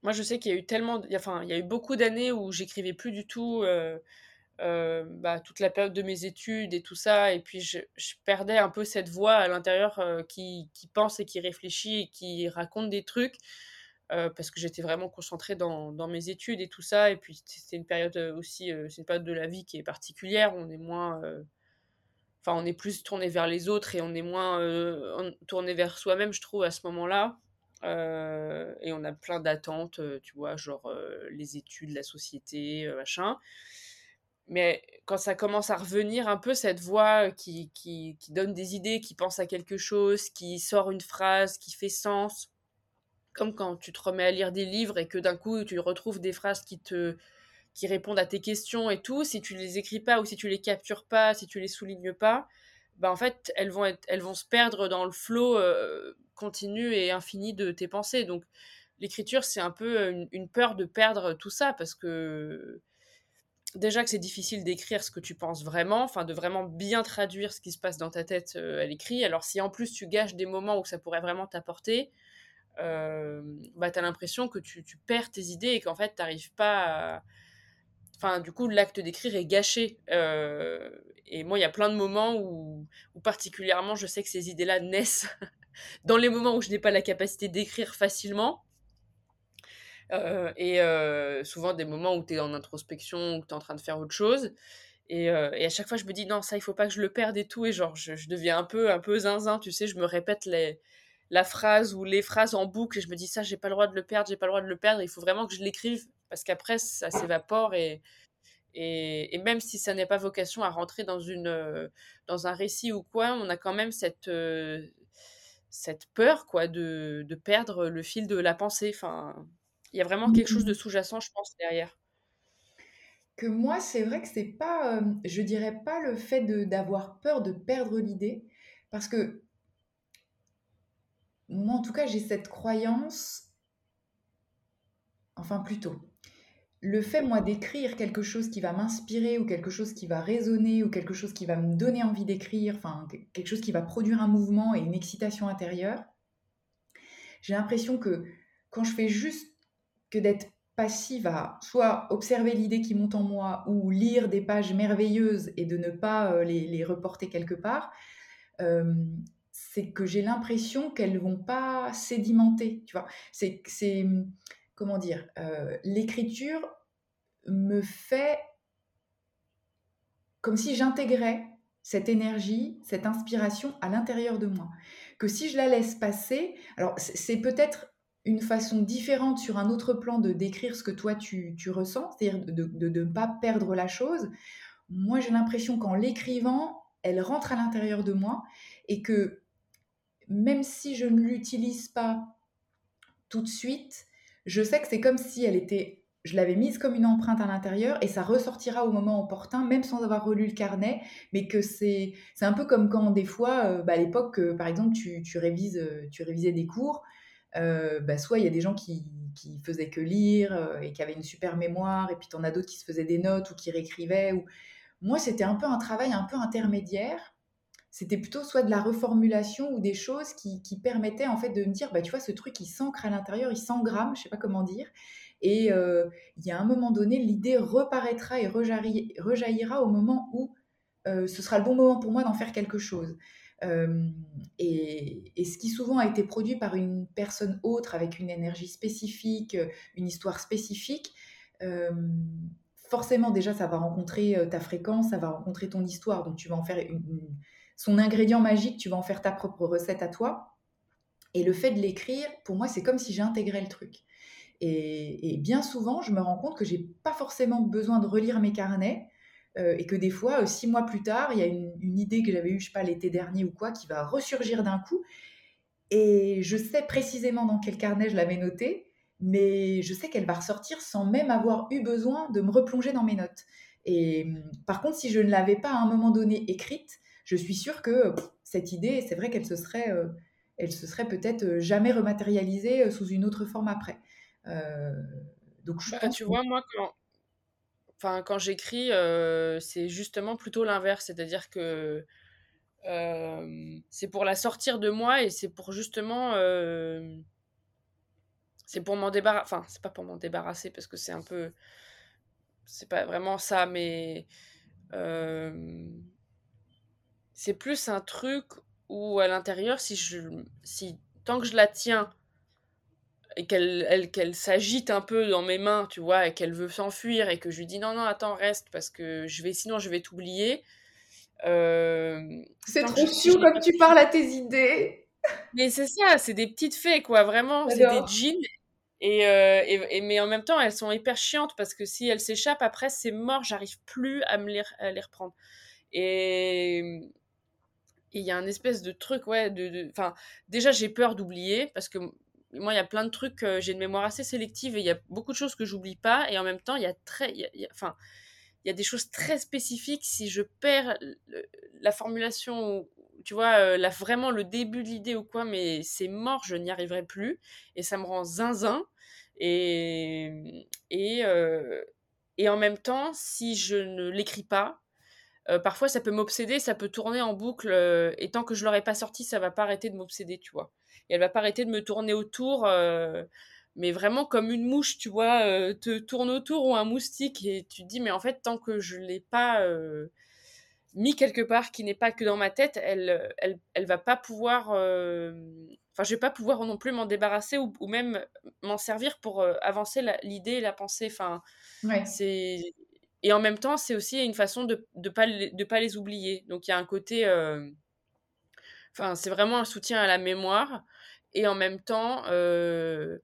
moi, je sais qu'il y a eu tellement. Enfin, il y a eu beaucoup d'années où j'écrivais plus du tout. Bah, toute la période de mes études et tout ça. Et puis, je, perdais un peu cette voix à l'intérieur euh, qui, qui, pense et qui réfléchit et qui raconte des trucs. Euh, parce que j'étais vraiment concentrée dans, dans, mes études et tout ça. Et puis, c'était une période aussi, c'est une période de la vie qui est particulière. On est moins. Enfin, on est plus tourné vers les autres et on est moins tourné vers soi-même, je trouve, à ce moment-là. et on a plein d'attentes, tu vois, genre les études, la société, machin. Mais quand ça commence à revenir un peu, cette voix qui, qui, qui, donne des idées, qui pense à quelque chose, qui sort une phrase, qui fait sens, comme quand tu te remets à lire des livres et que d'un coup tu retrouves des phrases qui te qui répondent à tes questions et tout, si tu les écris pas ou si tu les captures pas, si tu les soulignes pas, bah en fait elles vont être, elles vont se perdre dans le flot euh, continu et infini de tes pensées. Donc l'écriture c'est un peu une, une, peur de perdre tout ça parce que déjà que c'est difficile d'écrire ce que tu penses vraiment, enfin de vraiment bien traduire ce qui se passe dans ta tête euh, à l'écrit. Alors si en plus tu gâches des moments où ça pourrait vraiment t'apporter, euh, bah t'as l'impression que tu, perds tes idées et qu'en fait t'arrives pas à... Enfin du coup l'acte d'écrire est gâché. Euh, et moi il y a plein de moments où, où particulièrement je sais que ces idées-là naissent dans les moments où je n'ai pas la capacité d'écrire facilement euh, et euh, souvent des moments où tu es en introspection, où tu es en train de faire autre chose. Et, euh, et, à chaque fois, je me dis, non, ça, il faut pas que je le perde et tout. Et genre, je, je deviens un peu, un peu zinzin, tu sais, je me répète les, la phrase ou les phrases en boucle et je me dis, ça, j'ai pas le droit de le perdre, j'ai pas le droit de le perdre. Il faut vraiment que je l'écrive parce qu'après, ça s'évapore et, et, et, même si ça n'est pas vocation à rentrer dans, une, dans un récit ou quoi, on a quand même cette, cette peur quoi, de, de perdre le fil de la pensée. Enfin, il y a vraiment quelque chose de mmh. sous-jacent, je pense, derrière. Que moi, c'est vrai que c'est pas, euh, je dirais pas le fait d'avoir peur de perdre l'idée, parce que moi, en tout cas, j'ai cette croyance, enfin plutôt, le fait, moi, d'écrire quelque chose qui va m'inspirer ou quelque chose qui va résonner ou quelque chose qui va me donner envie d'écrire, enfin quelque chose qui va produire un mouvement et une excitation intérieure, j'ai l'impression que quand je fais juste que d'être passive à soit observer l'idée qui monte en moi ou lire des pages merveilleuses et de ne pas euh, les, reporter quelque part, euh, c'est que j'ai l'impression qu'elles vont pas sédimenter. Tu vois, c'est comment dire, euh, l'écriture me fait comme si j'intégrais cette énergie, cette inspiration à l'intérieur de moi. Que si je la laisse passer, alors c'est peut-être une façon différente sur un autre plan de décrire ce que toi tu, ressens, c'est-à-dire de, ne pas perdre la chose. Moi, j'ai l'impression qu'en l'écrivant, elle rentre à l'intérieur de moi et que même si je ne l'utilise pas tout de suite, je sais que c'est comme si elle était je l'avais mise comme une empreinte à l'intérieur et ça ressortira au moment opportun, même sans avoir relu le carnet, mais que c'est un peu comme quand des fois, euh, bah, à l'époque, euh, par exemple, tu, tu, révises, euh, tu révisais des cours, bah, soit il y a des gens qui, qui faisaient que lire et qui avaient une super mémoire, et puis tu en as d'autres qui se faisaient des notes ou qui réécrivaient. Ou... Moi, c'était un peu un travail un peu intermédiaire. C'était plutôt soit de la reformulation ou des choses qui, qui permettaient en fait de me dire, bah, tu vois, ce truc, il s'ancre à l'intérieur, il s'engramme, je sais pas comment dire. Et euh, il y a un moment donné, l'idée reparaîtra et rejaillira au moment où euh, ce sera le bon moment pour moi d'en faire quelque chose. Euh, et, ce qui souvent a été produit par une personne autre avec une énergie spécifique, une histoire spécifique, forcément déjà ça va rencontrer ta fréquence, ça va rencontrer ton histoire, donc tu vas en faire son ingrédient magique, tu vas en faire ta propre recette à toi. Et le fait de l'écrire, pour moi, c'est comme si j'intégrais le truc. Et, bien souvent, je me rends compte que j'ai pas forcément besoin de relire mes carnets euh, et que des fois, euh, six mois plus tard, il y a une, idée que j'avais eue, je sais pas, l'été dernier ou quoi, qui va ressurgir d'un coup. Et je sais précisément dans quel carnet je l'avais notée, mais je sais qu'elle va ressortir sans même avoir eu besoin de me replonger dans mes notes. Et par contre, si je ne l'avais pas à un moment donné écrite, je suis sûre que cette idée, c'est vrai qu'elle se serait, euh, elle se serait peut-être jamais rematérialisée sous une autre forme après. Euh, donc bah, tu vois, moi, quand, enfin, quand j'écris, euh, c'est justement plutôt l'inverse, c'est-à-dire que euh, c'est pour la sortir de moi et c'est pour justement c'est pour m'en débarrasser enfin c'est pas pour m'en débarrasser parce que c'est un peu c'est pas vraiment ça mais c'est plus un truc où à l'intérieur si je si tant que je la tiens et qu'elle qu'elle s'agite un peu dans mes mains, tu vois, et qu'elle veut s'enfuir et que je lui dis non non attends reste parce que je vais sinon je vais t'oublier. Euh, c'est trop chou comme tu parles à tes idées. Mais c'est ça, c'est des petites fées quoi, vraiment, c'est des jeans. Et, euh, et, mais en même temps, elles sont hyper chiantes parce que si elles s'échappent, après, c'est mort, j'arrive plus à me les, à les reprendre. Et il y a un espèce de truc, ouais, de. Enfin, déjà, j'ai peur d'oublier parce que moi, il y a plein de trucs, euh, j'ai une mémoire assez sélective et il y a beaucoup de choses que j'oublie pas. Et en même temps, il y a très. enfin, il y a des choses très spécifiques. Si je perds la formulation, tu vois, euh, vraiment le début de l'idée ou quoi, mais c'est mort, je n'y arriverai plus. Et ça me rend zinzin. Et, et, euh, et en même temps, si je ne l'écris pas, parfois ça peut m'obséder, ça peut tourner en boucle. et tant que je l'aurai pas sorti, ça va pas arrêter de m'obséder, tu vois et elle va pas arrêter de me tourner autour euh, mais vraiment comme une mouche tu vois euh, te tourne autour ou un moustique et tu te dis mais en fait tant que je l'ai pas euh, mis quelque part qui n'est pas que dans ma tête elle elle, elle va pas pouvoir enfin je vais pas pouvoir non plus m'en débarrasser ou, même m'en servir pour avancer l'idée la pensée enfin c'est et en même temps c'est aussi une façon de de pas de pas les oublier. Donc il y a un côté Enfin, c'est vraiment un soutien à la mémoire et en même temps, euh,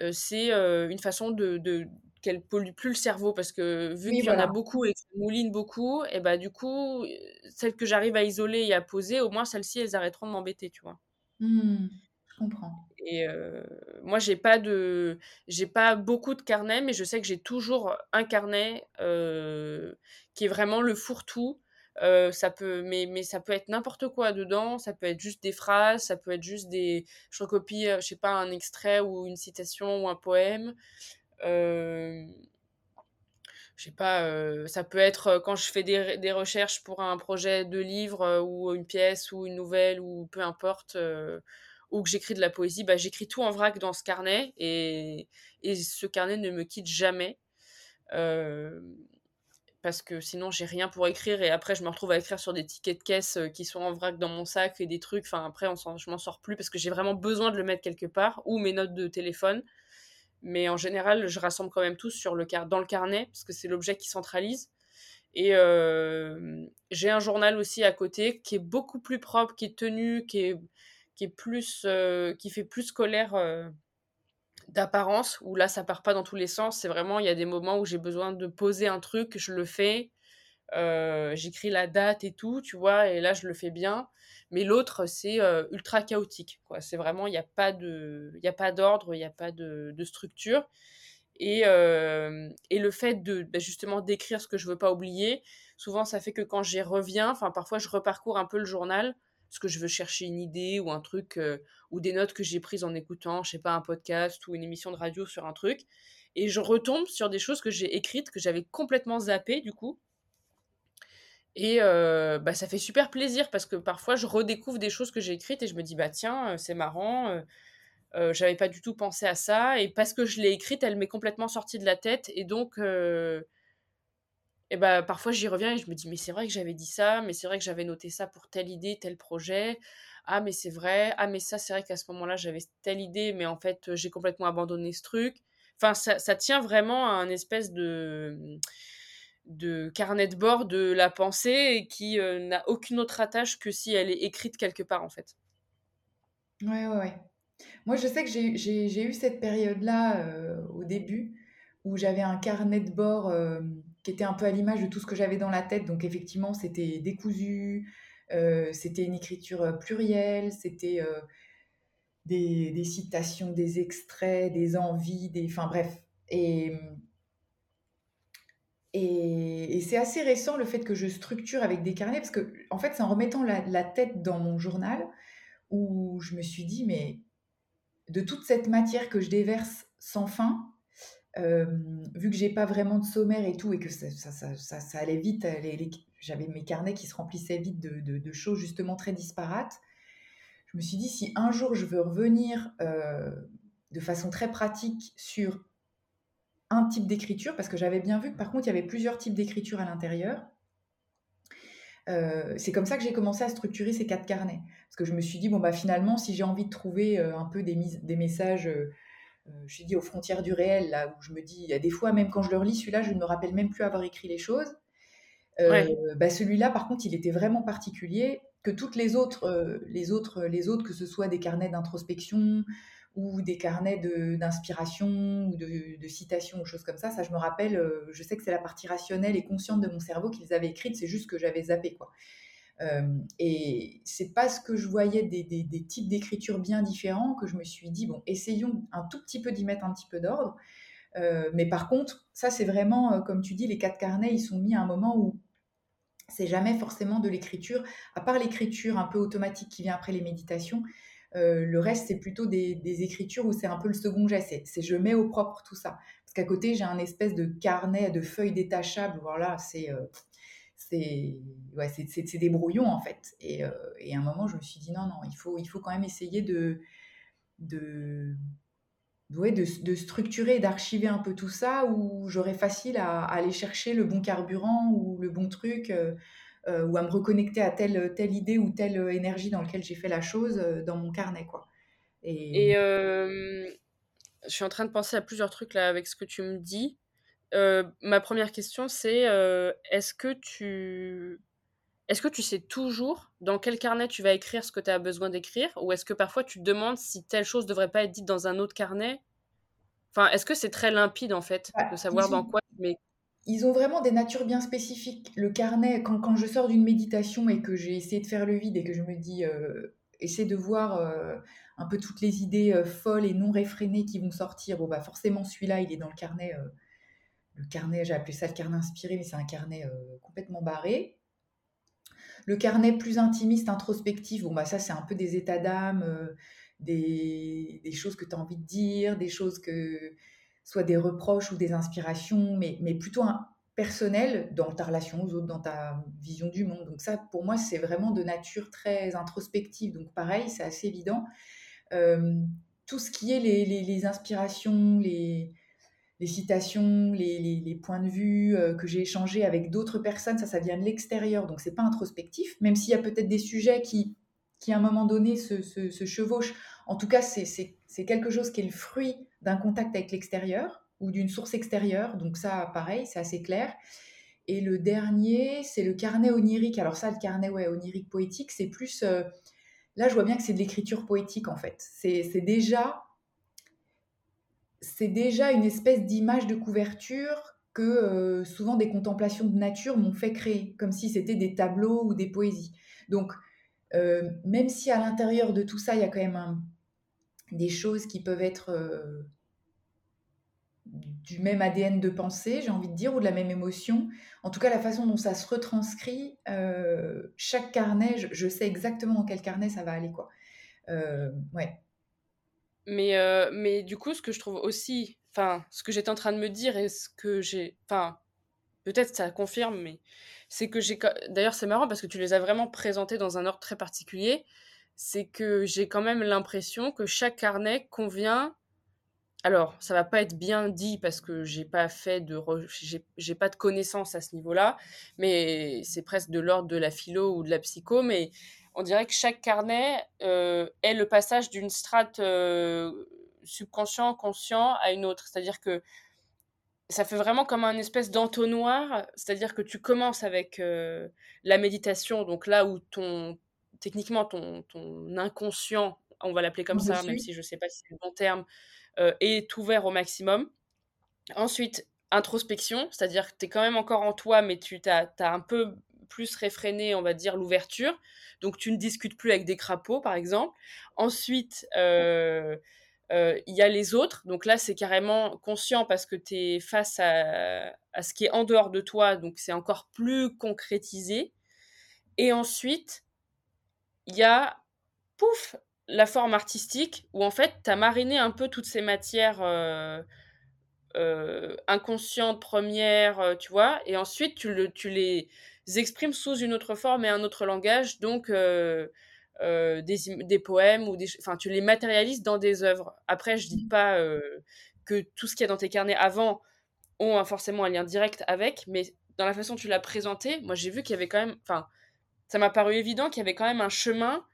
euh, c'est euh, une façon de, de qu'elle pollue plus le cerveau parce que vu qu'il y en a beaucoup et que ça mouline beaucoup, et bah du coup, celles que j'arrive à isoler et à poser, au moins celles-ci, elles arrêteront de m'embêter, tu vois. Mmh, je comprends. Et moi, j'ai pas de, j'ai pas beaucoup de carnets, mais je sais que j'ai toujours un carnet qui est vraiment le fourre-tout ça peut, mais, mais ça peut être n'importe quoi dedans. Ça peut être juste des phrases, ça peut être juste des. Je recopie, je sais pas, un extrait ou une citation ou un poème. Euh, je sais pas, ça peut être quand je fais des, des, recherches pour un projet de livre ou une pièce ou une nouvelle ou peu importe, ou que j'écris de la poésie, bah, j'écris tout en vrac dans ce carnet et, et ce carnet ne me quitte jamais parce que sinon j'ai rien pour écrire et après je me retrouve à écrire sur des tickets de caisse euh, qui sont en vrac dans mon sac et des trucs. Enfin après on je m'en sors plus parce que j'ai vraiment besoin de le mettre quelque part ou mes notes de téléphone. Mais en général je rassemble quand même tous sur le car dans le carnet parce que c'est l'objet qui centralise. Et euh, j'ai un journal aussi à côté qui est beaucoup plus propre, qui est tenu, qui est, qui est plus, euh, qui fait plus scolaire d'apparence où là ça part pas dans tous les sens c'est vraiment il y a des moments où j'ai besoin de poser un truc je le fais j'écris la date et tout, tu vois, et là, je le fais bien. Mais l'autre, c'est ultra chaotique, quoi. C'est vraiment, il n'y a pas d'ordre, il n'y a pas de, de structure. Et, et le fait de bah, justement d'écrire ce que je veux pas oublier, souvent ça fait que quand j'y reviens, enfin parfois je reparcours un peu le journal parce que je veux chercher une idée ou un truc ou des notes que j'ai prises en écoutant, je sais pas, un podcast ou une émission de radio sur un truc. Et je retombe sur des choses que j'ai écrites, que j'avais complètement zappées du coup. Et bah, ça fait super plaisir parce que parfois je redécouvre des choses que j'ai écrites et je me dis, bah tiens, c'est marrant, j'avais pas du tout pensé à ça. Et parce que je l'ai écrite, elle m'est complètement sortie de la tête. Et donc, et bah, parfois j'y reviens et je me dis, mais c'est vrai que j'avais dit ça, mais c'est vrai que j'avais noté ça pour telle idée, tel projet. Ah, mais c'est vrai. Ah, mais ça, c'est vrai qu'à ce moment-là, j'avais telle idée, mais en fait, j'ai complètement abandonné ce truc. Enfin, ça, ça tient vraiment à un espèce de de carnet de bord de la pensée qui n'a aucune autre attache que si elle est écrite quelque part en fait. Ouais, ouais, ouais. Moi, je sais que j'ai eu cette période-là au début où j'avais un carnet de bord qui était un peu à l'image de tout ce que j'avais dans la tête. Donc, effectivement, c'était décousu, c'était une écriture plurielle, c'était des, des, citations, des extraits, des envies, des. Enfin, bref. Et et, c'est assez récent le fait que je structure avec des carnets, parce que en fait, c'est en remettant la, tête dans mon journal où je me suis dit, mais de toute cette matière que je déverse sans fin, euh, vu que j'ai pas vraiment de sommaire et tout, et que ça, ça, allait vite, j'avais mes carnets qui se remplissaient vite de, choses justement très disparates, je me suis dit, si un jour je veux revenir euh, de façon très pratique sur un type d'écriture, parce que j'avais bien vu que par contre, il y avait plusieurs types d'écriture à l'intérieur. Euh, c'est comme ça que j'ai commencé à structurer ces quatre carnets. Parce que je me suis dit, bon, bah finalement, si j'ai envie de trouver euh, un peu des messages, euh, je dit, aux frontières du réel, là où je me dis, il y a des fois, même quand je le relis, celui-là, je ne me rappelle même plus avoir écrit les choses. bah celui-là, par contre, il était vraiment particulier que toutes les autres, les autres, les autres, que ce soit des carnets d'introspection, ou des carnets d'inspiration ou de, citations ou choses comme ça. Ça, je me rappelle, euh, je sais que c'est la partie rationnelle et consciente de mon cerveau qu'ils avaient écrite, c'est juste que j'avais zappé. quoi. Euh, et c'est parce que je voyais des, types d'écriture bien différents que je me suis dit, bon, essayons un tout petit peu d'y mettre un petit peu d'ordre. Euh, mais par contre, ça, c'est vraiment, comme tu dis, les quatre carnets, ils sont mis à un moment où c'est jamais forcément de l'écriture, à part l'écriture un peu automatique qui vient après les méditations, euh, le reste, c'est plutôt des, écritures où c'est un peu le second geste. C'est je mets au propre tout ça. Parce qu'à côté, j'ai un espèce de carnet de feuilles détachables. Voilà, c'est euh, c'est des brouillons en fait. Et, euh, et, à un moment, je me suis dit non, non, il faut, il faut quand même essayer de, de, de, structurer, d'archiver un peu tout ça où j'aurais facile à, aller chercher le bon carburant ou le bon truc. Euh, ou à me reconnecter à telle, telle idée ou telle énergie dans laquelle j'ai fait la chose euh, dans mon carnet. Quoi. Et, je suis en train de penser à plusieurs trucs là avec ce que tu me dis. Ma première question, c'est est-ce que tu est-ce que tu sais toujours dans quel carnet tu vas écrire ce que tu as besoin d'écrire? Ou est-ce que parfois tu te demandes si telle chose devrait pas être dite dans un autre carnet? Enfin, est-ce que c'est très limpide en fait bah, de savoir dans quoi mais ils ont vraiment des natures bien spécifiques. Le carnet, quand, je sors d'une méditation et que j'ai essayé de faire le vide et que je me dis, euh, essaie de voir euh, un peu toutes les idées euh, folles et non réfrénées qui vont sortir, bon, bah forcément, celui-là, il est dans le carnet. Le carnet, j'ai appelé ça le carnet inspiré, mais c'est un carnet complètement barré. Le carnet plus intimiste, introspectif, bon, bah ça, c'est un peu des états d'âme, des, des, choses que tu as envie de dire, des choses que soit des reproches ou des inspirations, mais, plutôt un personnel dans ta relation aux autres, dans ta vision du monde. Donc ça, pour moi, c'est vraiment de nature très introspective. Donc pareil, c'est assez évident. Euh, tout ce qui est les, inspirations, les, les citations, les, les, points de vue euh, que j'ai échangés avec d'autres personnes, ça, ça vient de l'extérieur. Donc c'est pas introspectif, même s'il y a peut-être des sujets qui, qui à un moment donné se, se, chevauchent. En tout cas, c'est quelque chose qui est le fruit d'un contact avec l'extérieur ou d'une source extérieure. Donc ça, pareil, c'est assez clair. Et le dernier, c'est le carnet onirique. Alors ça, le carnet ouais, onirique poétique, c'est plus... Euh, là, je vois bien que c'est de l'écriture poétique, en fait. C'est déjà... C'est déjà une espèce d'image de couverture que souvent des contemplations de nature m'ont fait créer, comme si c'était des tableaux ou des poésies. Donc, même si à l'intérieur de tout ça, il y a quand même des choses qui peuvent être du même ADN de pensée, j'ai envie de dire, ou de la même émotion. En tout cas, la façon dont ça se retranscrit, chaque carnet, je, sais exactement dans quel carnet ça va aller, quoi. ouais. Mais, mais du coup, ce que je trouve aussi enfin, ce que j'étais en train de me dire et ce que j'ai, enfin, peut-être ça confirme, mais c'est que j'ai, d'ailleurs c'est marrant parce que tu les as vraiment présentés dans un ordre très particulier, c'est que j'ai quand même l'impression que chaque carnet convient. Alors, ça va pas être bien dit parce que j'ai pas fait de, j'ai pas de connaissances à ce niveau-là, mais c'est presque de l'ordre de la philo ou de la psycho, mais on dirait que chaque carnet euh, est le passage d'une strate euh, subconscient, conscient à une autre. C'est-à-dire que ça fait vraiment comme un espèce d'entonnoir, c'est-à-dire que tu commences avec euh, la méditation, donc là où ton, techniquement, ton, ton inconscient, on va l'appeler comme ça, même si je ne sais pas si c'est le bon terme, est ouvert au maximum. Ensuite, introspection, c'est-à-dire que tu es quand même encore en toi, mais tu as, un peu plus réfréné, on va dire, l'ouverture. Donc, tu ne discutes plus avec des crapauds, par exemple. Ensuite, euh, il y a les autres. Donc là, c'est carrément conscient parce que tu es face à, ce qui est en dehors de toi. Donc c'est encore plus concrétisé. Et ensuite, il y a, pouf, la forme artistique où en fait, tu as mariné un peu toutes ces matières inconscientes, premières, tu vois. Et ensuite, tu, le, tu les exprimes sous une autre forme et un autre langage. Donc euh, des, des, poèmes ou des enfin tu les matérialises dans des œuvres après je dis mmh. pas euh, que tout ce qu'il y a dans tes carnets avant ont forcément un lien direct avec mais dans la façon dont tu l'as présenté moi j'ai vu qu'il y avait quand même enfin ça m'a paru évident qu'il y avait quand même un chemin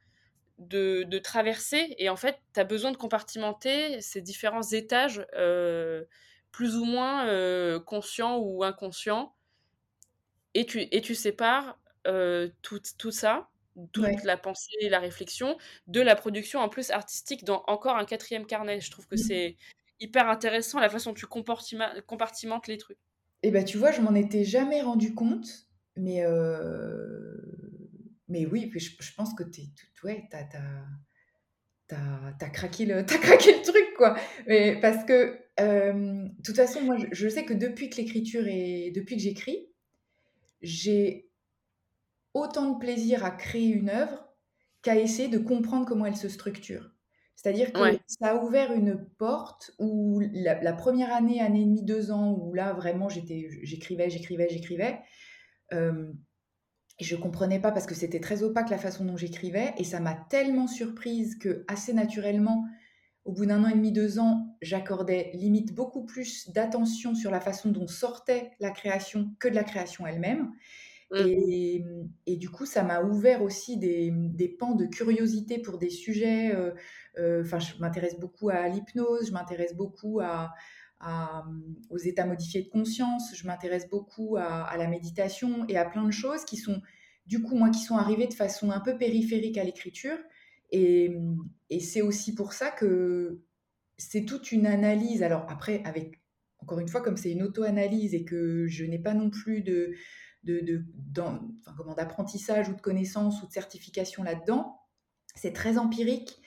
de, de traverser et en fait tu as besoin de compartimenter ces différents étages euh, plus ou moins conscients ou inconscients et tu, et tu sépares tout, tout ça toute la pensée et la réflexion, de la production en plus artistique dans encore un quatrième carnet. Je trouve que mmh. c'est hyper intéressant la façon dont tu compartimentes les trucs. Et ben tu vois, je m'en étais jamais rendu compte, mais, euh... mais oui, je, je pense que tu ouais, t'as as, craqué, le, as craqué le truc, quoi. Mais parce que, de toute façon, moi, je, je sais que depuis que l'écriture est. Depuis que j'écris, j'ai autant de plaisir à créer une œuvre qu'à essayer de comprendre comment elle se structure. C'est-à-dire que ça a ouvert une porte où la, première année, année et demie, deux ans, où là vraiment j'écrivais, j'écrivais, j'écrivais, euh, je comprenais pas parce que c'était très opaque la façon dont j'écrivais, et ça m'a tellement surprise que assez naturellement, au bout d'un an et demi, deux ans, j'accordais limite beaucoup plus d'attention sur la façon dont sortait la création que de la création elle-même. Mmh. Et, du coup, ça m'a ouvert aussi des, pans de curiosité pour des sujets. Euh, euh, enfin, je m'intéresse beaucoup à l'hypnose, je m'intéresse beaucoup à, aux états modifiés de conscience, je m'intéresse beaucoup à, la méditation et à plein de choses qui sont, du coup, moi, qui sont arrivées de façon un peu périphérique à l'écriture. Et, et c'est aussi pour ça que c'est toute une analyse. Alors après, avec encore une fois, comme c'est une auto-analyse et que je n'ai pas non plus de, de, d'apprentissage ou de connaissances ou de certification là-dedans. C'est très empirique,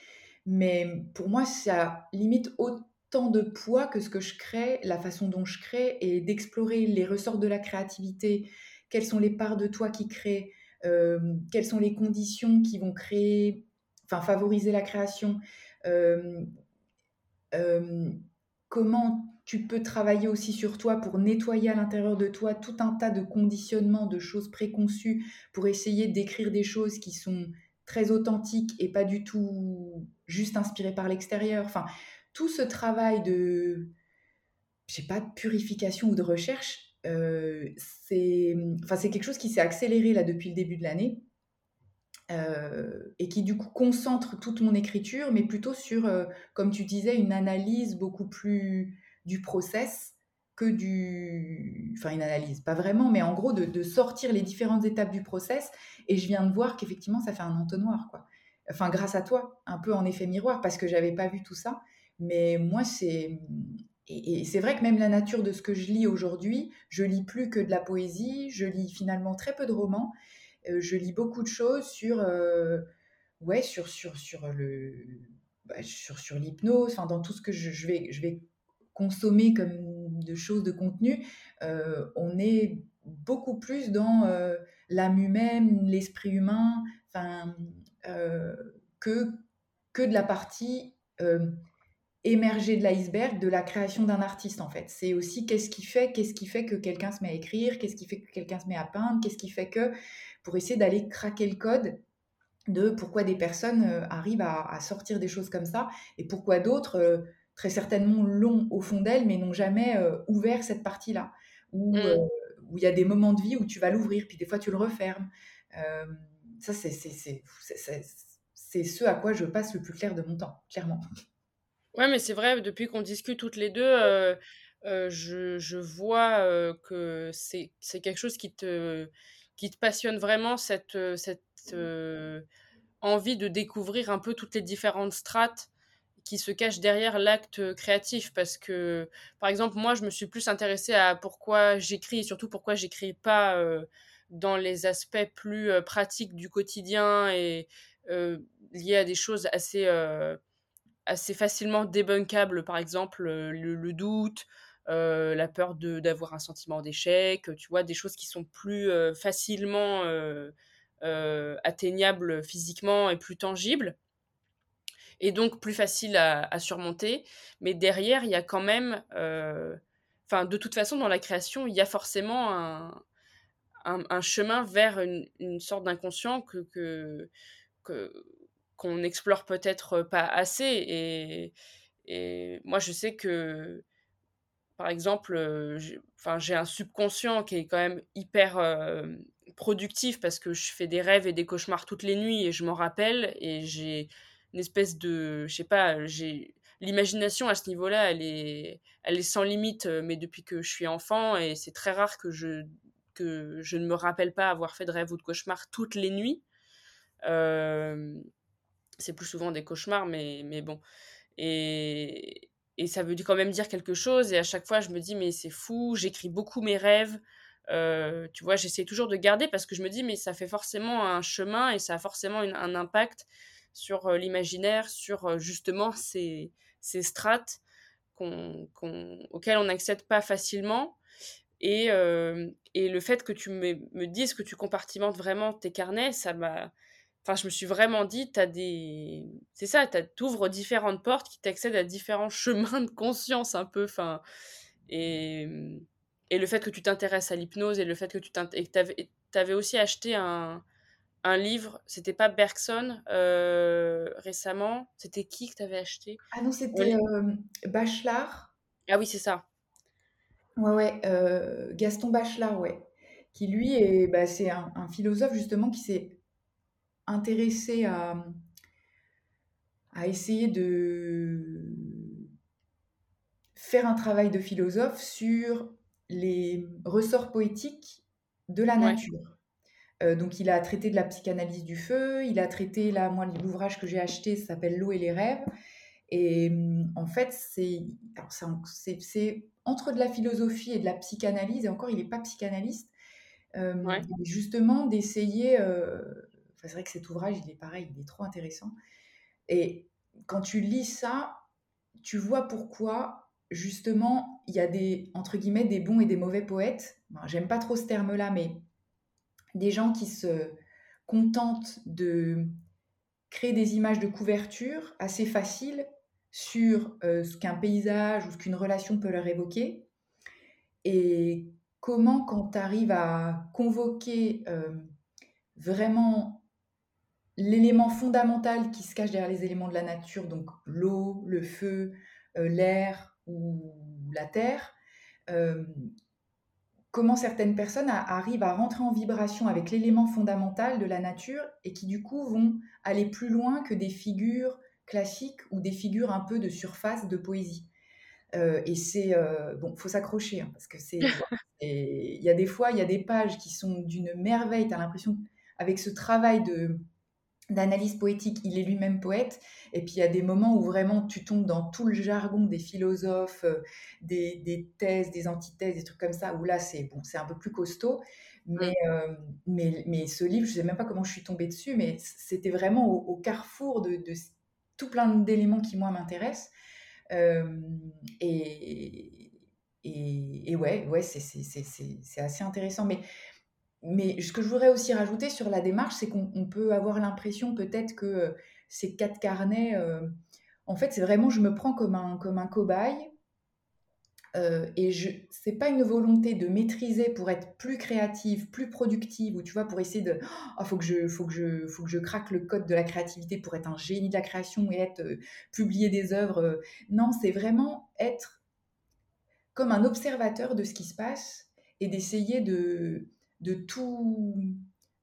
mais pour moi, ça limite autant de poids que ce que je crée, la façon dont je crée, et d'explorer les ressorts de la créativité, quelles sont les parts de toi qui créent, euh, quelles sont les conditions qui vont créer, enfin favoriser la création, euh, euh, comment tu peux travailler aussi sur toi pour nettoyer à l'intérieur de toi tout un tas de conditionnements, de choses préconçues, pour essayer d'écrire des choses qui sont très authentiques et pas du tout juste inspirées par l'extérieur. Enfin, tout ce travail de, je pas, de purification ou de recherche, euh, c'est quelque chose qui s'est accéléré là depuis le début de l'année. Euh, et qui du coup concentre toute mon écriture, mais plutôt sur, euh, comme tu disais, une analyse beaucoup plus du process que du... Enfin, une analyse, pas vraiment, mais en gros, de, sortir les différentes étapes du process. Et je viens de voir qu'effectivement, ça fait un entonnoir, quoi. Enfin, grâce à toi, un peu en effet miroir, parce que j'avais pas vu tout ça. Mais moi, c'est... et, c'est vrai que même la nature de ce que je lis aujourd'hui, je lis plus que de la poésie, je lis finalement très peu de romans, je lis beaucoup de choses sur, euh, ouais, sur, sur, sur le, bah, sur, sur l'hypnose, enfin dans tout ce que je, vais, je vais consommer comme de choses de contenu, euh, on est beaucoup plus dans l'âme humaine, l'esprit humain, enfin que que de la partie émerger de l'iceberg de la création d'un artiste en fait. C'est aussi qu'est-ce qui fait, qu'est-ce qui fait que quelqu'un se met à écrire, qu'est-ce qui fait que quelqu'un se met à peindre, qu'est-ce qui fait que pour essayer d'aller craquer le code de pourquoi des personnes euh, arrivent à, sortir des choses comme ça et pourquoi d'autres euh, très certainement l'ont au fond d'elles mais n'ont jamais euh, ouvert cette partie-là où mmh. où il y a des moments de vie où tu vas l'ouvrir puis des fois tu le refermes. ça c'est c'est ce à quoi je passe le plus clair de mon temps, clairement. Ouais, mais c'est vrai, depuis qu'on discute toutes les deux, euh, euh, je, je vois euh, que c'est c'est quelque chose qui te, qui te passionne vraiment, cette, cette envie de découvrir un peu toutes les différentes strates qui se cachent derrière l'acte créatif. Parce que, par exemple, moi, je me suis plus intéressée à pourquoi j'écris et surtout pourquoi j'écris pas dans les aspects plus pratiques du quotidien et liés à des choses assez assez facilement débunkable, par exemple le, doute, la peur d'avoir un sentiment d'échec, tu vois, des choses qui sont plus facilement atteignables physiquement et plus tangibles, et donc plus faciles à, surmonter. Mais derrière, il y a quand même, enfin, de toute façon, dans la création, il y a forcément un, un, chemin vers une, sorte d'inconscient que qu'on n'explore peut-être pas assez. Et, moi, je sais que, par exemple, j'ai un subconscient qui est quand même hyper productif parce que je fais des rêves et des cauchemars toutes les nuits et je m'en rappelle. Et j'ai une espèce de. Je sais pas, j'ai. L'imagination à ce niveau-là, elle est, elle est sans limite, mais depuis que je suis enfant, et c'est très rare que je, que je ne me rappelle pas avoir fait de rêves ou de cauchemars toutes les nuits. C'est plus souvent des cauchemars, mais, mais bon. Et, et ça veut quand même dire quelque chose. Et à chaque fois, je me dis, mais c'est fou, j'écris beaucoup mes rêves. Euh, tu vois, j'essaie toujours de garder parce que je me dis, mais ça fait forcément un chemin et ça a forcément un impact sur euh, l'imaginaire, sur euh, justement ces, ces strates qu'on, auxquelles on n'accède pas facilement. Et, et le fait que tu me, me dises que tu compartimentes vraiment tes carnets, ça m'a Enfin, je me suis vraiment dit, t'as des. C'est ça, t'ouvres différentes portes qui t'accèdent à différents chemins de conscience un peu. Enfin, et, et le fait que tu t'intéresses à l'hypnose et le fait que tu t'avais avais aussi acheté un, un livre, c'était pas Bergson euh, récemment, c'était qui que t'avais acheté? Ah non, c'était euh, Bachelard. Ah oui, c'est ça. Ouais, ouais, euh, Gaston Bachelard, ouais. Qui lui, est, bah, c'est un, un, philosophe justement qui s'est intéressé à, à essayer de faire un travail de philosophe sur les ressorts poétiques de la nature. Euh, donc, il a traité de la psychanalyse du feu, il a traité, là, moi, l'ouvrage que j'ai acheté s'appelle L'eau et les rêves. Et mm, en fait, c'est entre de la philosophie et de la psychanalyse, et encore, il n'est pas psychanalyste, euh, justement d'essayer euh, c'est vrai que cet ouvrage, il est pareil, il est trop intéressant. Et quand tu lis ça, tu vois pourquoi, justement, il y a des, entre guillemets, des bons et des mauvais poètes. J'aime pas trop ce terme-là, mais des gens qui se contentent de créer des images de couverture assez faciles sur euh, ce qu'un paysage ou ce qu'une relation peut leur évoquer. Et comment, quand tu arrives à convoquer euh, vraiment l'élément fondamental qui se cache derrière les éléments de la nature, donc l'eau, le feu, euh, l'air ou la terre, euh, comment certaines personnes arrivent à rentrer en vibration avec l'élément fondamental de la nature et qui du coup vont aller plus loin que des figures classiques ou des figures un peu de surface de poésie. Euh, et c'est bon, faut s'accrocher hein, parce que c'est il y a des fois il y a des pages qui sont d'une merveille. Tu as l'impression avec ce travail de d'analyse poétique. Il est lui-même poète. Et puis il y a des moments où vraiment tu tombes dans tout le jargon des philosophes, euh, des, thèses, des antithèses, des trucs comme ça, où là c'est bon, c'est un peu plus costaud. Mais, euh, mais, mais, ce livre, je ne sais même pas comment je suis tombée dessus, mais c'était vraiment au, carrefour de, tout plein d'éléments qui, moi, m'intéressent. Euh, et, et, ouais, ouais c'est assez intéressant. Mais mais ce que je voudrais aussi rajouter sur la démarche, c'est qu'on peut avoir l'impression peut-être que euh, ces quatre carnets, euh, en fait, c'est vraiment, je me prends comme un, comme un cobaye. Euh, et je c'est pas une volonté de maîtriser pour être plus créative, plus productive, ou tu vois, pour essayer de, oh, faut que je, faut que je, faut que je craque le code de la créativité pour être un génie de la création et être publier des œuvres. non, c'est vraiment être comme un observateur de ce qui se passe et d'essayer de de tout,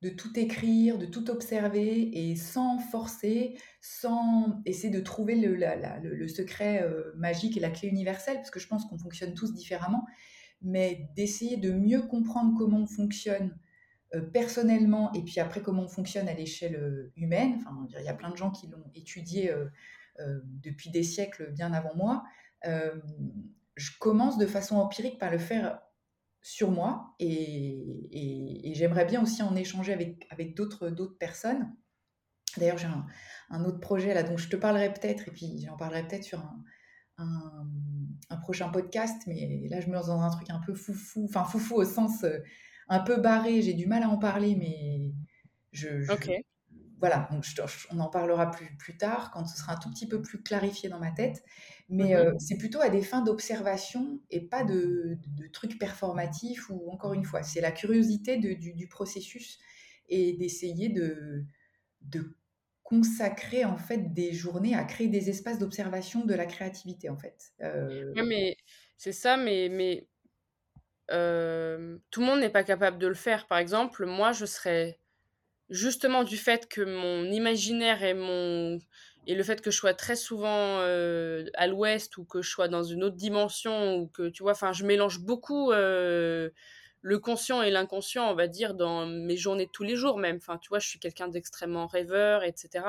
de tout écrire, de tout observer et sans forcer, sans essayer de trouver le, le, secret euh, magique et la clé universelle, parce que je pense qu'on fonctionne tous différemment, mais d'essayer de mieux comprendre comment on fonctionne euh, personnellement et puis après comment on fonctionne à l'échelle euh, humaine. Enfin, il y a plein de gens qui l'ont étudié depuis des siècles bien avant moi. je commence de façon empirique par le faire sur moi et, j'aimerais bien aussi en échanger avec, avec d'autres, personnes. D'ailleurs, j'ai un, autre projet là dont je te parlerai peut-être et puis j'en parlerai peut-être sur un, un, prochain podcast, mais là je me lance dans un truc un peu foufou, enfin foufou au sens euh, un peu barré, j'ai du mal à en parler, mais je, voilà, donc on en parlera plus, plus tard quand ce sera un tout petit peu plus clarifié dans ma tête. Mais mmh c'est plutôt à des fins d'observation et pas de, trucs performatifs ou encore une fois, c'est la curiosité du, processus et d'essayer de, de consacrer en fait des journées à créer des espaces d'observation de la créativité en fait. mais c'est ça, mais, mais tout le monde n'est pas capable de le faire. Par exemple, moi, je serais justement du fait que mon imaginaire et mon et le fait que je sois très souvent euh, à l'ouest ou que je sois dans une autre dimension ou que tu vois enfin je mélange beaucoup euh, le conscient et l'inconscient on va dire dans mes journées de tous les jours même. Enfin tu vois je suis quelqu'un d'extrêmement rêveur etc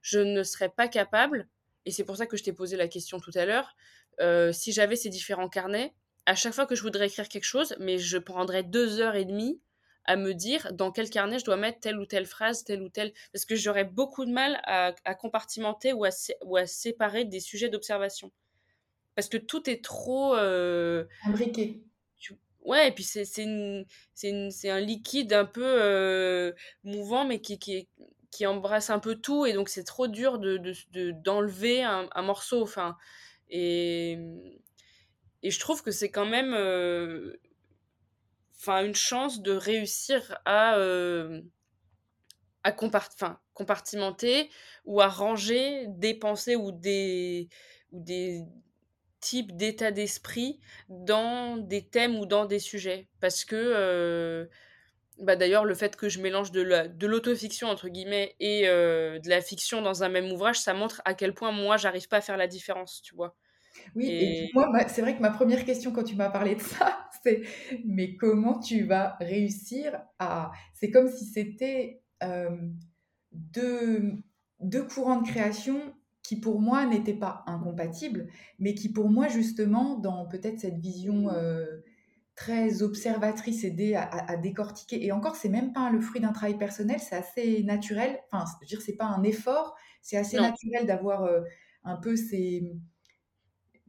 je ne serais pas capable et c'est pour ça que je t'ai posé la question tout à l'heure euh, si j'avais ces différents carnets à chaque fois que je voudrais écrire quelque chose mais je prendrais deux heures et demie à me dire dans quel carnet je dois mettre telle ou telle phrase, telle ou telle. Parce que j'aurais beaucoup de mal à, compartimenter ou à, ou à, séparer des sujets d'observation. Parce que tout est trop. Euh, Imbriqué. Ouais, et puis c'est un liquide un peu euh, mouvant, mais qui, qui, qui, embrasse un peu tout. Et donc, c'est trop dur d'enlever de, de, un, un, morceau. Enfin, et, et je trouve que c'est quand même. Euh, une chance de réussir à euh, compartimenter ou à ranger des pensées ou des types d'états d'esprit dans des thèmes ou dans des sujets. Parce que euh, bah d'ailleurs le fait que je mélange de la, l'autofiction entre guillemets et euh, de la fiction dans un même ouvrage ça montre à quel point moi j'arrive pas à faire la différence tu vois oui, et, moi, c'est vrai que ma première question quand tu m'as parlé de ça, c'est mais comment tu vas réussir à... C'est comme si c'était euh, deux, deux courants de création qui pour moi n'étaient pas incompatibles, mais qui pour moi justement, dans peut-être cette vision euh, très observatrice, aidée à, à, décortiquer, et encore c'est même pas le fruit d'un travail personnel, c'est assez naturel, enfin je veux dire c'est pas un effort, c'est assez naturel d'avoir euh, un peu ces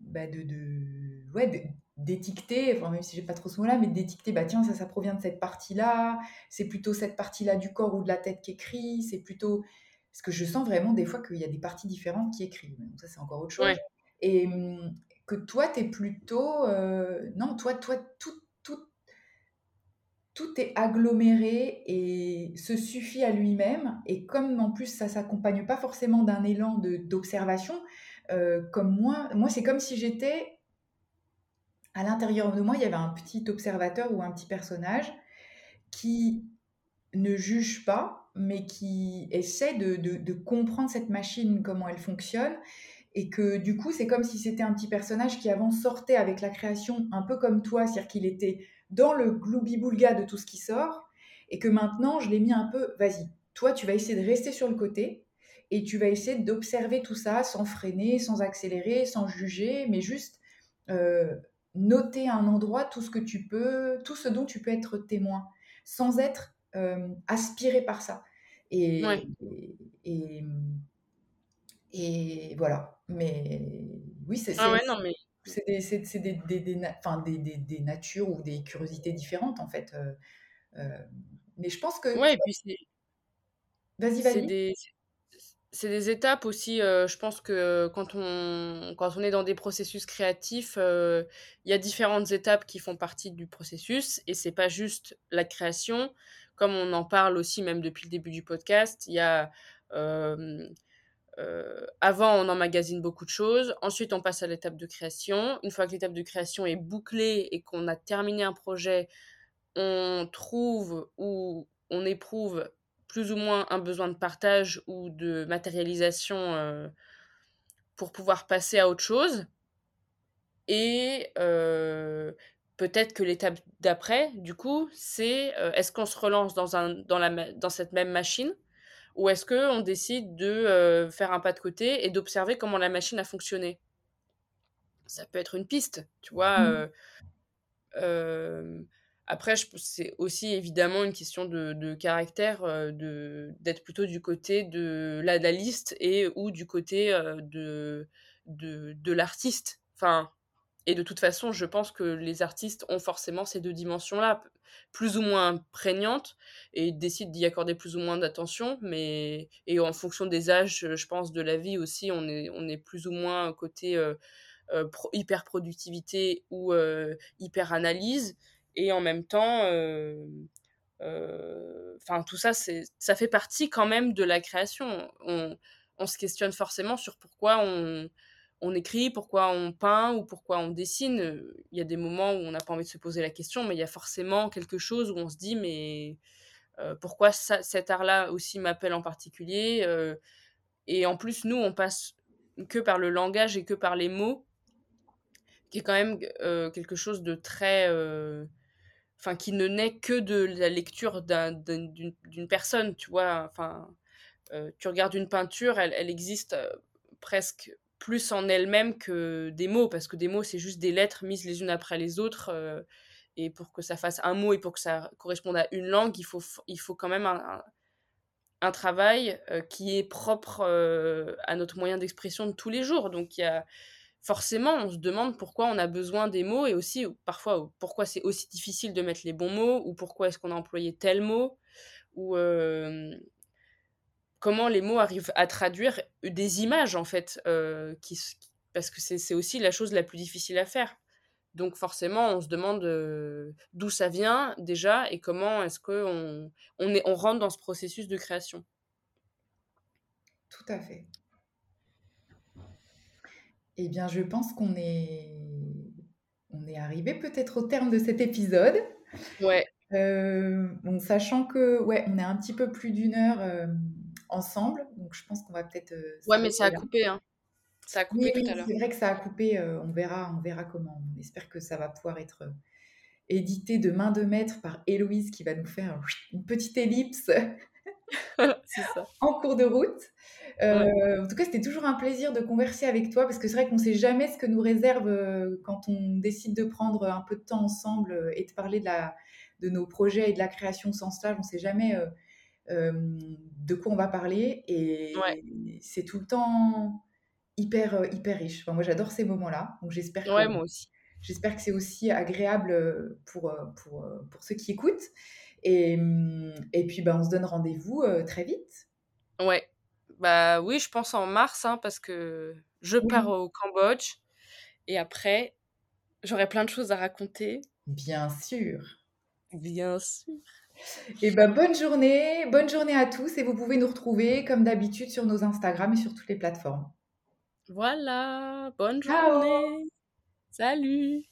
bah, de, de, ouais, d'étiqueter, enfin, même si j'ai pas trop ce mot-là, mais d'étiqueter, bah tiens, ça, ça provient de cette partie-là, c'est plutôt cette partie-là du corps ou de la tête qui écrit, c'est plutôt. Parce que je sens vraiment des fois qu'il y a des parties différentes qui écrivent. Donc ça, c'est encore autre chose. Et hum, que toi, tu es plutôt. Euh, non, toi, toi tout, tout, tout est aggloméré et se suffit à lui-même. Et comme en plus, ça s'accompagne pas forcément d'un élan d'observation, euh, comme moi, moi c'est comme si j'étais à l'intérieur de moi, il y avait un petit observateur ou un petit personnage qui ne juge pas, mais qui essaie de, comprendre cette machine, comment elle fonctionne, et que du coup, c'est comme si c'était un petit personnage qui avant sortait avec la création un peu comme toi, c'est-à-dire qu'il était dans le gloubi-boulga de tout ce qui sort, et que maintenant, je l'ai mis un peu, vas-y, toi, tu vas essayer de rester sur le côté et tu vas essayer d'observer tout ça sans freiner, sans accélérer, sans juger, mais juste euh, noter à un endroit tout ce que tu peux, tout ce dont tu peux être témoin, sans être euh, aspiré par ça. Et, et, et, voilà. Mais oui, c'est ah ouais, non, mais... des, des, des, des, des, natures ou des curiosités différentes, en fait. Euh, mais je pense que... Ouais, et puis c'est... Vas-y, vas-y c'est des étapes aussi. Euh, je pense que quand on, quand on est dans des processus créatifs, euh, il y a différentes étapes qui font partie du processus et c'est pas juste la création. Comme on en parle aussi même depuis le début du podcast, il y a euh, avant on emmagasine beaucoup de choses, ensuite on passe à l'étape de création. Une fois que l'étape de création est bouclée et qu'on a terminé un projet, on trouve ou on éprouve plus ou moins un besoin de partage ou de matérialisation euh, pour pouvoir passer à autre chose. Et euh, peut-être que l'étape d'après, du coup, c'est euh, est-ce qu'on se relance dans, un, dans, la, dans cette même machine? Ou est-ce qu'on décide de faire un pas de côté et d'observer comment la machine a fonctionné? Ça peut être une piste, tu vois. Mmh. Après, c'est aussi évidemment une question de, caractère, euh, de d'être plutôt du côté de l'analyste et ou du côté euh, de, de, l'artiste. Enfin, et de toute façon, je pense que les artistes ont forcément ces deux dimensions-là, plus ou moins prégnantes, et décident d'y accorder plus ou moins d'attention. Mais et en fonction des âges, je pense, de la vie aussi, on est, on est plus ou moins côté euh, hyper productivité ou hyper analyse et en même temps, enfin tout ça, ça fait partie quand même de la création. On, se questionne forcément sur pourquoi on, écrit, pourquoi on peint ou pourquoi on dessine. Il y a des moments où on n'a pas envie de se poser la question, mais il y a forcément quelque chose où on se dit mais pourquoi cet art-là aussi m'appelle en particulier Et en plus, nous, on passe que par le langage et que par les mots, qui est quand même quelque chose de très enfin qui ne naît que de la lecture d'une personne, tu vois. Enfin, euh, tu regardes une peinture, elle, elle existe euh, presque plus en elle-même que des mots, parce que des mots, c'est juste des lettres mises les unes après les autres. Euh, et pour que ça fasse un mot et pour que ça corresponde à une langue, il faut, il faut quand même un, un, travail qui est propre à notre moyen d'expression de tous les jours. Donc il y a forcément, on se demande pourquoi on a besoin des mots et aussi parfois pourquoi c'est aussi difficile de mettre les bons mots ou pourquoi est-ce qu'on a employé tel mot ou euh, comment les mots arrivent à traduire des images en fait, euh, parce que c'est aussi la chose la plus difficile à faire. Donc forcément, on se demande euh, d'où ça vient déjà et comment est-ce qu'on on, on rentre dans ce processus de création. Tout à fait. Eh bien, je pense qu'on est, on est arrivé peut-être au terme de cet épisode. Ouais. Euh, bon, sachant que, ouais, on est un petit peu plus d'une heure euh, ensemble, donc je pense qu'on va peut-être. Euh, ouais, mais ça a coupé, hein. Ça a coupé tout à l'heure. C'est vrai que ça a coupé. on verra, on verra comment. On espère que ça va pouvoir être édité de main de maître par Héloïse qui va nous faire une petite ellipse ça. en cours de route. Euh, en tout cas, c'était toujours un plaisir de converser avec toi parce que c'est vrai qu'on ne sait jamais ce que nous réserve euh, quand on décide de prendre un peu de temps ensemble euh, et de parler de, la, de nos projets et de la création sans stage. On ne sait jamais de quoi on va parler et c'est tout le temps hyper, hyper riche. Enfin, moi, j'adore ces moments-là. Donc, j'espère ouais, moi aussi. J'espère que c'est aussi agréable pour, pour, pour ceux qui écoutent. Et, et puis, bah, on se donne rendez-vous très vite. Ouais, bah oui, je pense en mars, hein, parce que je pars au Cambodge. Et après, j'aurai plein de choses à raconter. Bien sûr. Bien sûr. Et ben bonne journée, bonne journée à tous et vous pouvez nous retrouver comme d'habitude sur nos Instagram et sur toutes les plateformes. Voilà, bonne journée. Salut.